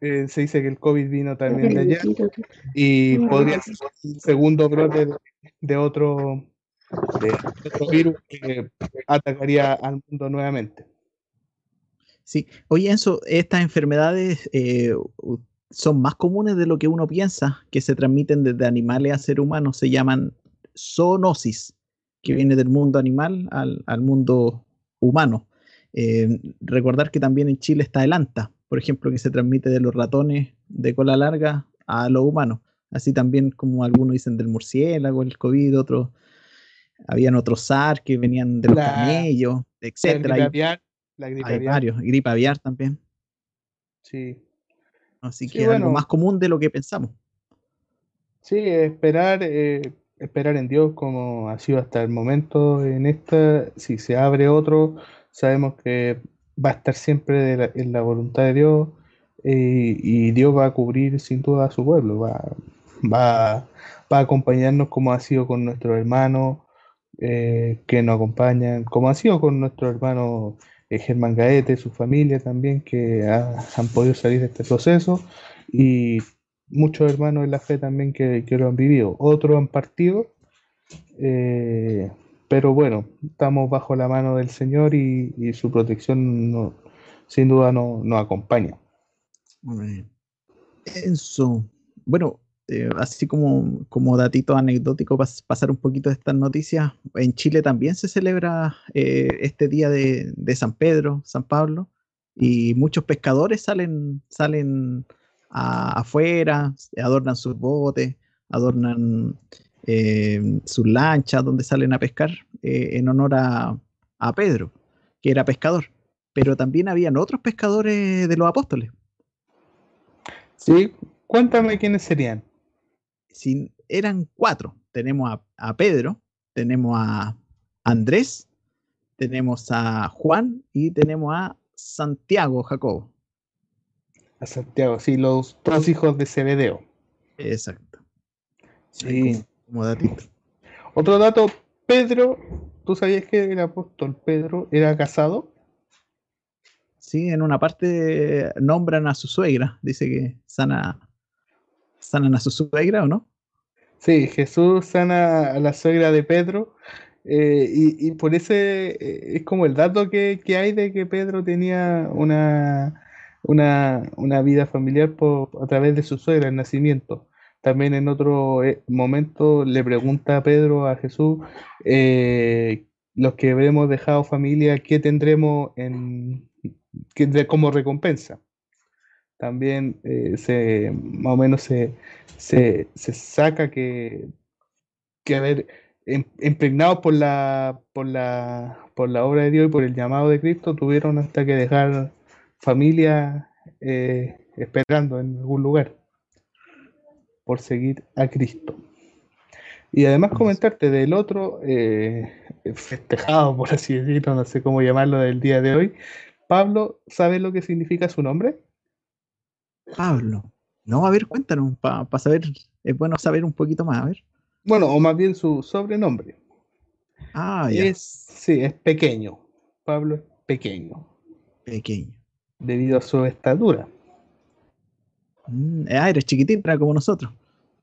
eh, se dice que el COVID vino también de allá y podría ser un segundo brote de, de otro, de otro virus que atacaría al mundo nuevamente. sí. Oye, Enzo, estas enfermedades eh, son más comunes de lo que uno piensa, que se transmiten desde animales a seres humanos, se llaman zoonosis, que viene del mundo animal al, al mundo humano. Eh, recordar que también en Chile está el ANTA, por ejemplo, que se transmite de los ratones de cola larga a los humanos. Así también como algunos dicen del murciélago, el COVID, otros, habían otros SARS que venían de los camellos, etcétera. La gripe aviar, la gripe hay aviar. varios, gripe aviar también. Sí. Así Sí, que es algo bueno. más común de lo que pensamos. Sí, esperar, eh, esperar en Dios como ha sido hasta el momento en esta. Si se abre otro, sabemos que va a estar siempre la- en la voluntad de Dios eh, y Dios va a cubrir sin duda a su pueblo, va, va, va a acompañarnos como ha sido con nuestros hermanos eh, que nos acompañan, como ha sido con nuestro hermano eh, Germán Gaete, su familia también, que ha- han podido salir de este proceso y muchos hermanos en la fe también que, que lo han vivido. Otros han partido, eh, pero bueno, estamos bajo la mano del Señor y, su protección no- sin duda no- nos acompaña. Eh, Eso. Bueno, eh, así como, como datito anecdótico, pas- pasar un poquito de estas noticias. En Chile también se celebra eh, este día de, de San Pedro, San Pablo, y muchos pescadores salen, salen a- afuera, adornan sus botes, adornan eh, sus lanchas donde salen a pescar eh, en honor a, a Pedro, que era pescador. Pero también habían otros pescadores de los apóstoles. ¿Sí? Cuéntame quiénes serían. si eran cuatro. Tenemos a, a Pedro, tenemos a Andrés, tenemos a Juan y tenemos a Santiago Jacobo. A Santiago, sí, los dos hijos de Zebedeo. Exacto. Sí. Como, como datito. Otro dato, Pedro, ¿tú sabías que el apóstol Pedro era casado? Sí, en una parte nombran a su suegra. Dice que sana, sanan a su suegra, ¿o no? Sí, Jesús sana a la suegra de Pedro eh, y, y por ese eh, es como el dato que, que hay de que Pedro tenía una, una, una vida familiar por, a través de su suegra, el nacimiento. También en otro eh, momento le pregunta a Pedro a Jesús, eh, los que habremos dejado familia, ¿qué tendremos en, de- como recompensa? También eh, se, más o menos se, se, se saca que, que haber em- impregnados por la, por la, por la obra de Dios y por el llamado de Cristo, tuvieron hasta que dejar familia eh, esperando en algún lugar por seguir a Cristo. Y además comentarte del otro eh, festejado, por así decirlo, no sé cómo llamarlo del día de hoy. Pablo, ¿sabes lo que significa su nombre? Pablo. No, a ver, cuéntanos, para saber, es bueno saber un poquito más, a ver. Bueno, o más bien su sobrenombre. Ah, ya, Es, sí, es pequeño. Pablo es pequeño, pequeño. Debido a su estatura. Mm, ah, eres chiquitín, era como nosotros.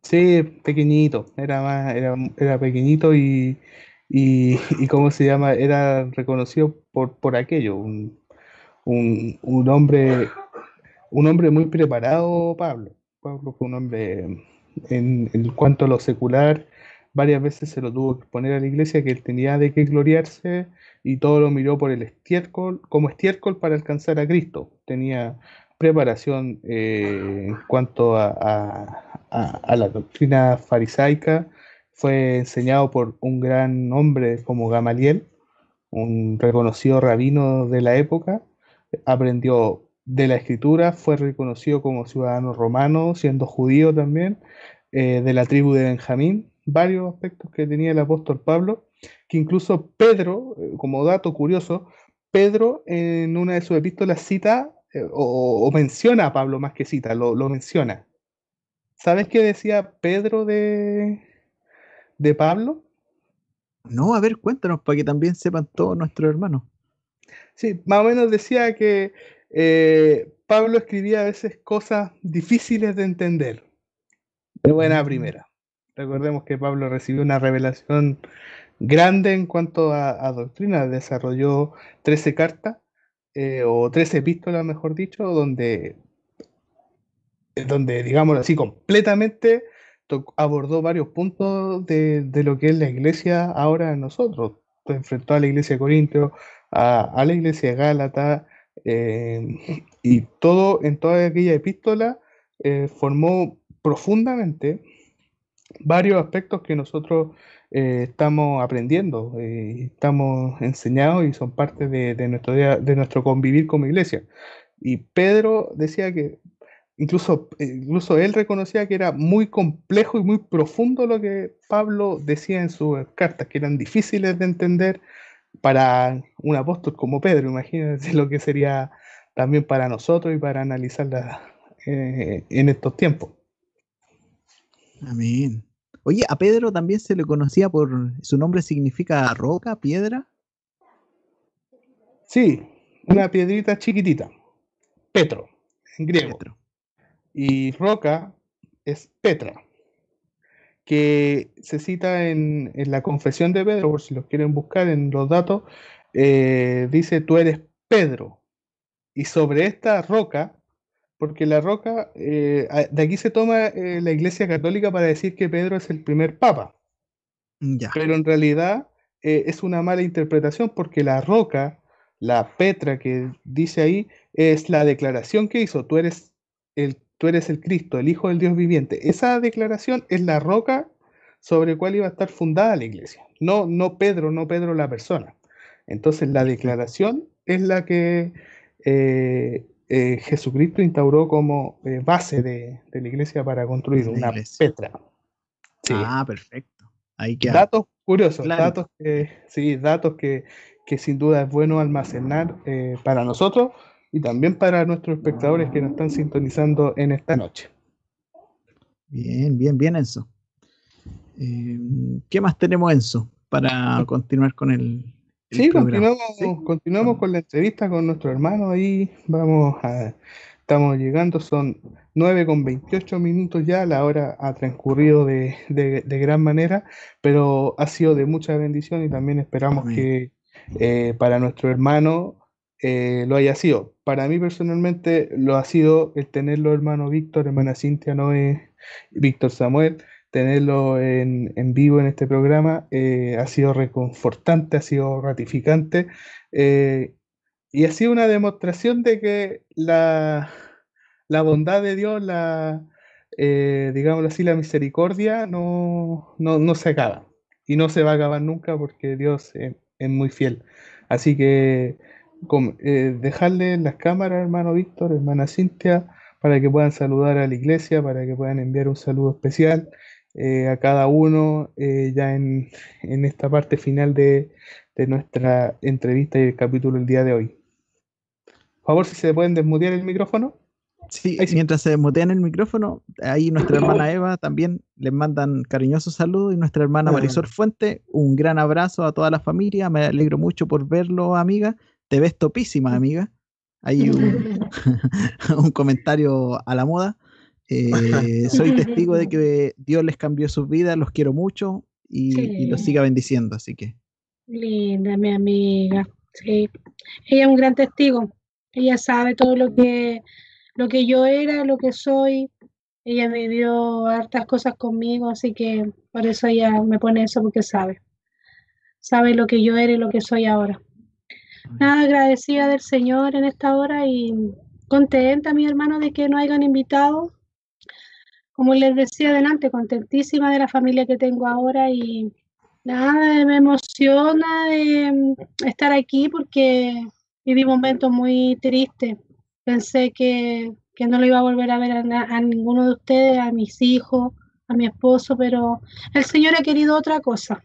Sí, pequeñito, era más, era, era pequeñito y, y, y ¿cómo se llama? Era reconocido por, por aquello, un, un, un hombre, un hombre muy preparado, Pablo. Pablo fue un hombre en, en cuanto a lo secular, varias veces se lo tuvo que poner a la iglesia que él tenía de qué gloriarse y todo lo miró por el estiércol, como estiércol para alcanzar a Cristo. Tenía preparación eh, en cuanto a, a- la doctrina farisaica. Fue enseñado por un gran hombre como Gamaliel, un reconocido rabino de la época. Aprendió de la escritura, fue reconocido como ciudadano romano, siendo judío también, eh, de la tribu de Benjamín. Varios aspectos que tenía el apóstol Pablo, que incluso Pedro, eh, como dato curioso, Pedro en una de sus epístolas cita eh, o, o menciona a Pablo más que cita, lo, lo menciona. ¿Sabes qué decía Pedro de, de Pablo? No, a ver, cuéntanos, para que también sepan todos nuestros hermanos. Sí, más o menos decía que eh, Pablo escribía a veces cosas difíciles de entender, de buena Mm. primera. Recordemos que Pablo recibió una revelación grande en cuanto a, doctrina, desarrolló 13 cartas, eh, o 13 epístolas, mejor dicho, donde, donde digámoslo así, completamente abordó varios puntos de, lo que es la iglesia ahora en nosotros. Enfrentó a la iglesia de Corintios, a, la iglesia de Gálata, eh, y todo en toda aquella epístola eh, formó profundamente varios aspectos que nosotros eh, estamos aprendiendo, estamos enseñados y son parte de, nuestro de nuestro convivir como iglesia. Y Pedro decía que incluso, incluso él reconocía que era muy complejo y muy profundo lo que Pablo decía en sus cartas, que eran difíciles de entender para un apóstol como Pedro. Imagínense lo que sería también para nosotros y para analizarla eh, en estos tiempos. Amén. Oye, a Pedro también se le conocía por su nombre significa roca, piedra. Sí, una piedrita chiquitita. Petro, en griego. Y roca es Petra, que se cita en, la confesión de Pedro, por si los quieren buscar en los datos, eh, dice, tú eres Pedro. Y sobre esta roca, porque la roca, eh, de aquí se toma eh, la Iglesia Católica para decir que Pedro es el primer papa. Pero en realidad es una mala interpretación porque la roca, la Petra que dice ahí, es la declaración que hizo, tú eres el, tú eres el Cristo, el Hijo del Dios viviente. Esa declaración es la roca sobre la cual iba a estar fundada la iglesia. No, no Pedro, no Pedro la persona. Entonces la declaración es la que eh, eh, Jesucristo instauró como eh, base de, la iglesia para construir una Petra. Ah, perfecto. Datos curiosos, datos que, sí, datos que, que sin duda es bueno almacenar para nosotros y también para nuestros espectadores que nos están sintonizando en esta noche. Bien, bien, bien, Enzo. Eh, ¿Qué más tenemos, Enzo, para continuar con el... sí, continuamos, continuamos con la entrevista con nuestro hermano ahí. Vamos a... Estamos llegando, son 9 con 28 minutos ya, la hora ha transcurrido de, gran manera, pero ha sido de mucha bendición y también esperamos que eh, para nuestro hermano eh, lo haya sido. Para mí personalmente lo ha sido el tenerlo hermano Víctor, hermana Cintia Noé, Víctor Samuel, tenerlo en, vivo en este programa eh, ha sido reconfortante, ha sido ratificante eh, y ha sido una demostración de que la, la bondad de Dios, la, digámoslo así, la misericordia no, no, se acaba y no se va a acabar nunca porque Dios es muy fiel. Así que eh, dejarle las cámaras, hermano Víctor, hermana Cintia, para que puedan saludar a la iglesia, para que puedan enviar un saludo especial eh, a cada uno eh, ya en, esta parte final de, nuestra entrevista y el capítulo el día de hoy. Por favor, si se pueden desmutear el micrófono. Sí, mientras se desmutean el micrófono, ahí nuestra hermana *coughs* Eva también les mandan cariñosos saludos y nuestra hermana Marisol Fuente, un gran abrazo a toda la familia, me alegro mucho por verlo, amiga, te ves topísima, amiga. Hay un, *laughs* *laughs* un comentario a la moda. Eh, soy testigo de que Dios les cambió sus vidas, los quiero mucho y, los siga bendiciendo, así que. Linda, mi amiga. Sí. Ella es un gran testigo. Ella sabe todo lo que, lo que yo era, lo que soy. Ella me dio hartas cosas conmigo, así que por eso ella me pone eso porque sabe. Sabe lo que yo era y lo que soy ahora. Nada, agradecida del Señor en esta hora y contenta, mi hermano, de que nos hayan invitado. Como les decía adelante, contentísima de la familia que tengo ahora y nada, me emociona de mm, estar aquí porque viví momentos muy tristes. Pensé que, no lo iba a volver a ver a, ninguno de ustedes, a mis hijos, a mi esposo, pero el Señor ha querido otra cosa.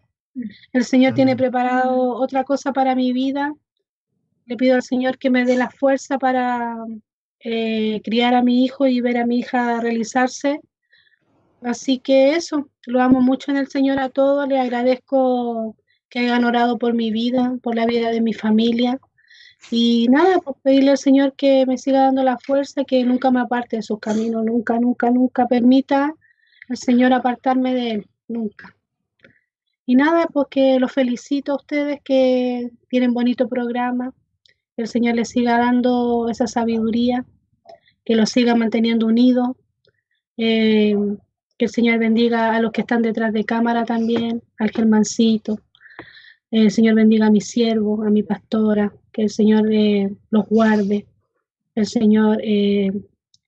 El Señor tiene preparado otra cosa para mi vida le pido al Señor que me dé la fuerza para eh, criar a mi hijo y ver a mi hija realizarse. Así que eso, lo amo mucho en el Señor a todos, le agradezco que hayan orado por mi vida, por la vida de mi familia. Y nada, pues pedirle al Señor que me siga dando la fuerza, que nunca me aparte de sus caminos, nunca, nunca, nunca permita al Señor apartarme de Él, nunca. Y nada, pues que los felicito a ustedes que tienen bonito programa, que el Señor les siga dando esa sabiduría, que los siga manteniendo unidos, eh, que el Señor bendiga a los que están detrás de cámara también, al Germancito, El Señor bendiga a mi siervo, a mi pastora, que el Señor eh, los guarde, el Señor eh,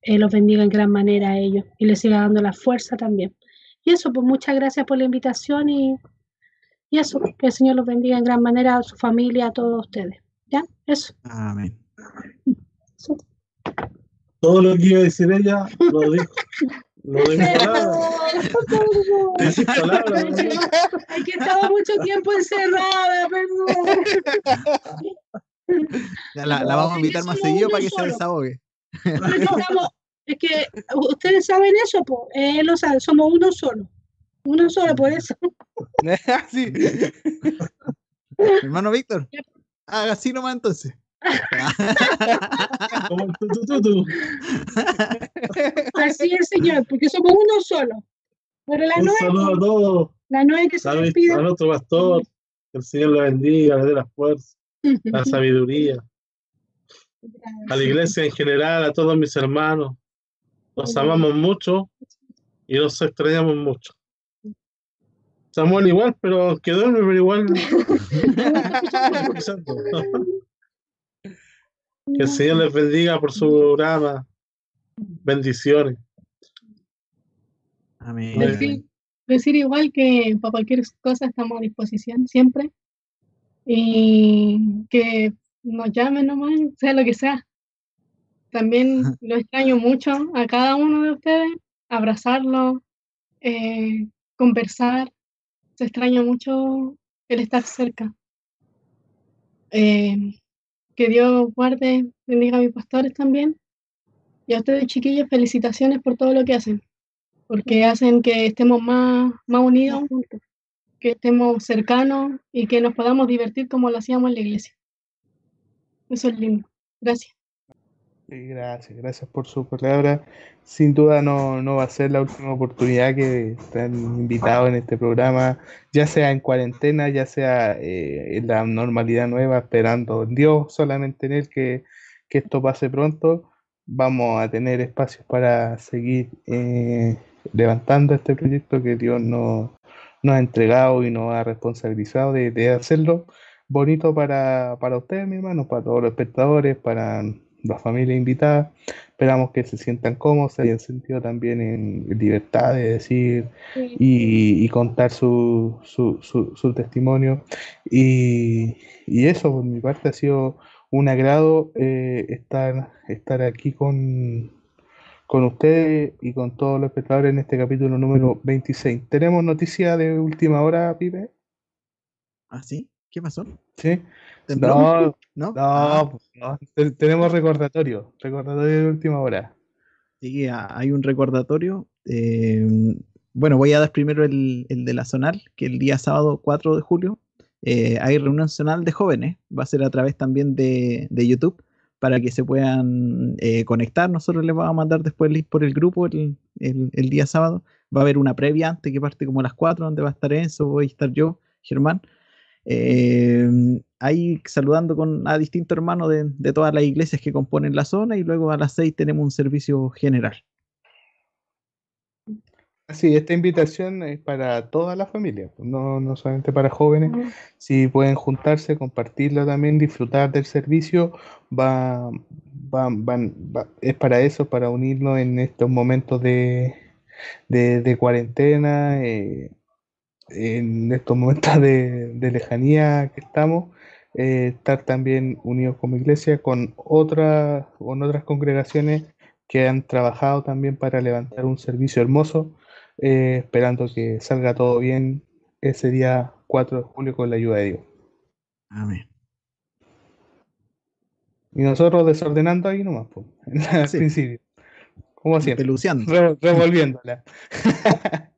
eh, los bendiga en gran manera a ellos y les siga dando la fuerza también. Y eso, pues muchas gracias por la invitación y, y eso, que el Señor los bendiga en gran manera a su familia, a todos ustedes. ¿Ya? Eso. Amén. Eso. Todo lo que iba a decir ella lo dijo. *laughs* Lo dijo palabras. Decís *laughs* palabras. ¿no? Hay que estaba mucho tiempo encerrada, perdón. *laughs* La, la vamos a invitar más seguido para que se solo. desahogue. Estamos- es que ustedes saben eso, pues, él lo sabe, somos uno solo. Uno solo, por eso. *laughs* Sí. Hermano Víctor, haga así nomás entonces. Como. *laughs* Así es, señor, porque somos uno solo. Pero la Un nueve, saludo a todos. la nueve que se despide. a nuestro pastor. Que el Señor le bendiga, le dé la fuerza, la *laughs* sabiduría. A la iglesia en general, a todos mis hermanos. Los amamos mucho y los extrañamos mucho. Samuel igual, pero que duerme, pero igual. *laughs* Que el Señor les bendiga por su programa. Bendiciones. Amén. Decir, decir igual que para cualquier cosa estamos a disposición siempre. Y que nos llamen nomás, sea lo que sea. También lo extraño mucho a cada uno de ustedes, abrazarlo, eh, conversar. Se extraña mucho el estar cerca. Eh, que Dios guarde, bendiga a mis pastores también. Y a ustedes, chiquillos, felicitaciones por todo lo que hacen porque hacen que estemos más, más unidos, que estemos cercanos y que nos podamos divertir como lo hacíamos en la iglesia. Eso es lindo. Gracias. Gracias, gracias por su palabra. Sin duda no, no va a ser la última oportunidad que están invitados en este programa, ya sea en cuarentena, ya sea eh, en la normalidad nueva, esperando en Dios, solamente en Él, que, que esto pase pronto. Vamos a tener espacios para seguir eh, levantando este proyecto que Dios nos, nos ha entregado y nos ha responsabilizado de, de hacerlo bonito para, para ustedes, mi hermano, para todos los espectadores, para la familia invitada. Esperamos que se sientan cómodos, se hayan sentido también en libertad de decir y, y contar su, su, su, su testimonio. Y, y eso, por mi parte, ha sido un agrado eh, estar, estar aquí con, con ustedes y con todos los espectadores en este capítulo número 26. ¿Tenemos noticia de última hora, Pipe? ¿Ah, sí? ¿Qué pasó? ¿Sí? ¿Tembló? No, ¿No? no, Ah, no. Tenemos recordatorio, recordatorio de última hora. Sí, a- hay un recordatorio. eh, bueno, voy a dar primero el, el de la zonal, que el día sábado 4 de julio eh, hay reunión zonal de jóvenes. Va a ser a través también de, de YouTube para que se puedan eh, conectar. Nosotros les vamos a mandar después el link por el grupo el, el- el día sábado. Va a haber una previa antes que parte como a las 4, donde va a estar Enzo, voy a estar yo, Germán. Eh, ahí saludando con, a distintos hermanos de, de todas las iglesias que componen la zona y luego a las 6 tenemos un servicio general. Sí, esta invitación es para toda la familia, pues, no, no solamente para jóvenes. Si pueden juntarse, compartirlo también, disfrutar del servicio, va, va- van- va- es para eso, para unirnos en estos momentos de, de, de cuarentena, eh, en estos momentos de, de lejanía que estamos, eh, estar también unidos como iglesia con otras, con otras congregaciones que han trabajado también para levantar un servicio hermoso, eh, esperando que salga todo bien ese día 4 de julio con la ayuda de Dios. Amén. Y nosotros desordenando ahí nomás, pues, *laughs* al Sí. principio, como siempre. Peluceando. Re- revolviéndola. *laughs*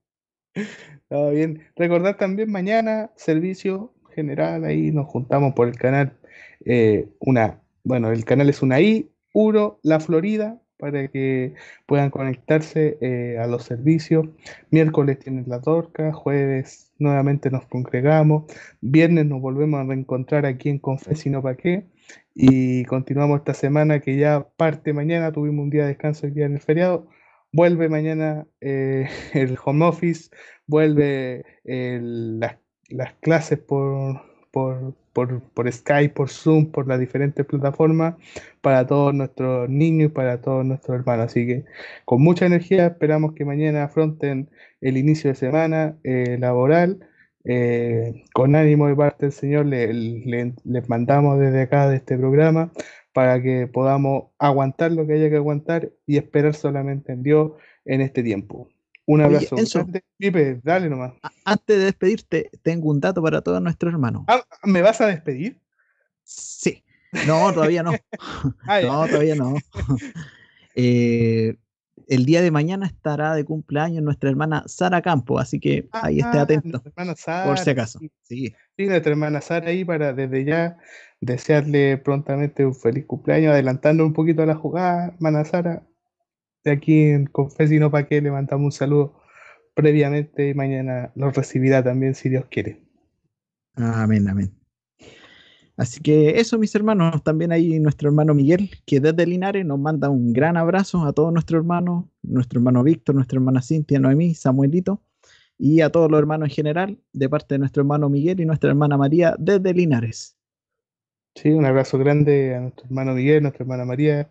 Todo bien. Recordar también mañana servicio general, ahí nos juntamos por el canal. eh, una, bueno, el canal es una I, Uro, La Florida, para que puedan conectarse eh, a los servicios. Miércoles tienen la torca, jueves nuevamente nos congregamos, viernes nos volvemos a reencontrar aquí en Confes y no pa' qué. Y continuamos esta semana que ya parte mañana, tuvimos un día de descanso el día en el feriado. Vuelve mañana eh, *laughs* el home office, vuelve el- las, las clases por, por, por, por Skype, por Zoom, por las diferentes plataformas para todos nuestros niños y para todos nuestros hermanos. Así que con mucha energía esperamos que mañana afronten el inicio de semana eh, laboral. Eh, con ánimo de parte del Señor, le- le- les mandamos desde acá, de este programa, para que podamos aguantar lo que haya que aguantar y esperar solamente en Dios en este tiempo. Un Oye, abrazo. Enzo. grande. Pipe, dale nomás. Antes de despedirte, tengo un dato para todos nuestros hermanos. Ah, ¿Me vas a despedir? Sí. No, todavía no. *laughs* Ah. No, todavía no. *laughs* Eh, el día de mañana estará de cumpleaños nuestra hermana Sara Campo, así que ahí esté Ah, atento, Sara, por si acaso. sí. Sí. Sí, nuestra hermana Sara ahí para desde ya desearle prontamente un feliz cumpleaños, adelantando un poquito la jugada, hermana Sara. De aquí en Confesino para que le mandamos un saludo previamente y mañana los recibirá también si Dios quiere. Amén, amén. Así que eso, mis hermanos, también hay nuestro hermano Miguel, que desde Linares nos manda un gran abrazo a todos nuestros hermanos, nuestro hermano Víctor, nuestra hermana Cintia, Noemí, Samuelito, y a todos los hermanos en general, de parte de nuestro hermano Miguel y nuestra hermana María desde Linares. Sí, un abrazo grande a nuestro hermano Miguel, nuestra hermana María,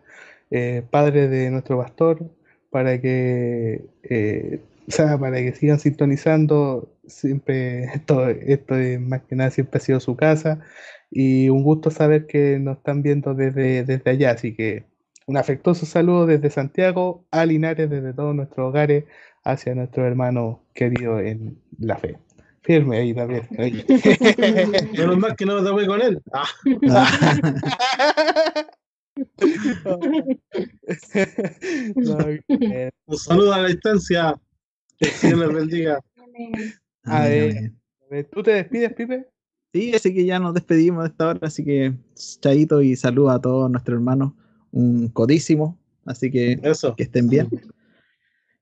eh, padre de nuestro pastor, para que, eh, para que sigan sintonizando. Siempre, *laughs* esto, esto es más que nada siempre ha sido su casa. Y un gusto saber que nos están viendo desde, desde allá. Así que un afectuoso saludo desde Santiago a Linares, desde todos nuestros hogares, hacia nuestro hermano querido en la fe. Firme ahí también. *laughs* Menos mal que no me con él. Ah, *laughs* No, eh, un saludo a la distancia. Que el Señor les bendiga. A ver, ¿Tú te despides, Pipe? Sí, así que ya nos despedimos de esta hora, así que chaito y saludos a todos nuestros hermanos, un codísimo, así que Eso. que estén bien.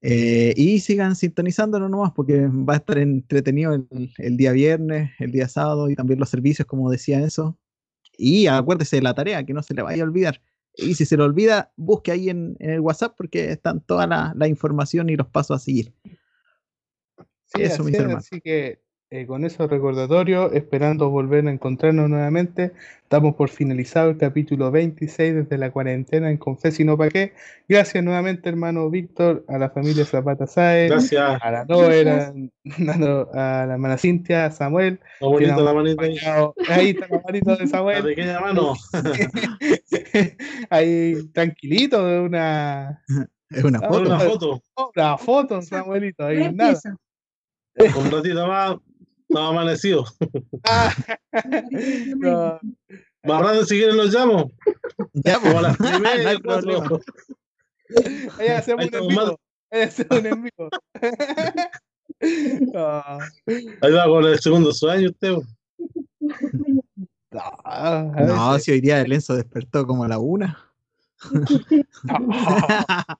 Eh, y sigan sintonizándonos nomás porque va a estar entretenido el, el día viernes, el día sábado y también los servicios, como decía eso. Y acuérdese de la tarea, que no se le vaya a olvidar. Y si se le olvida, busque ahí en, en el WhatsApp porque están toda la, la información y los pasos a seguir. Sí, Eso, así mis hermanos. así que eh, con esos recordatorios, esperando volver a encontrarnos nuevamente, damos por finalizado el capítulo 26 desde la cuarentena en Confes y no pa' qué. Gracias nuevamente, hermano Víctor, a la familia Zapata Saez, Gracias. a la Noera, a la hermana Cintia, a Samuel. Lo bonito que la manita ahí. Ahí está la manito de La Samuel. pequeña mano. *laughs* Ahí tranquilito de una, Es una foto. una foto. una foto, Samuelito. Ahí nada. Un ratito más. Estaba amanecido. Ah, no. Más rato si quieren los llamo. Ya, las pues, *laughs* no hay primeras. Ahí hacemos Ahí un en estamos vivo. mal. Ahí hacemos un en vivo. *laughs* Ah, Ahí va con el segundo sueño usted. no, a ver No, si- si hoy día el Enzo despertó como a la una. *laughs*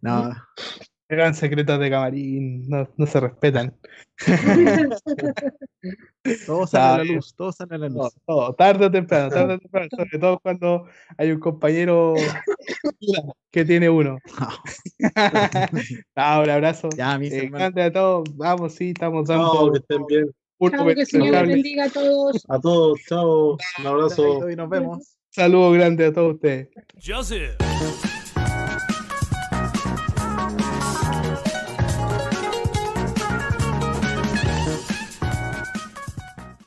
no, Eran secretos de camarín, no, no se respetan. *laughs* todo sale a la luz, todo sale a la luz. todo, tarde o temprano, tarde o temprano, sobre todo cuando hay un compañero *laughs* que tiene uno. *laughs* Ah, un abrazo. Ya, mis Eh, a todos. Vamos, sí, estamos Chao, dando que estén bien. un Chao, que el Señor les bendiga a todos. A todos, chao. Un abrazo. Y nos vemos. Saludos grande a todos ustedes. Joseph.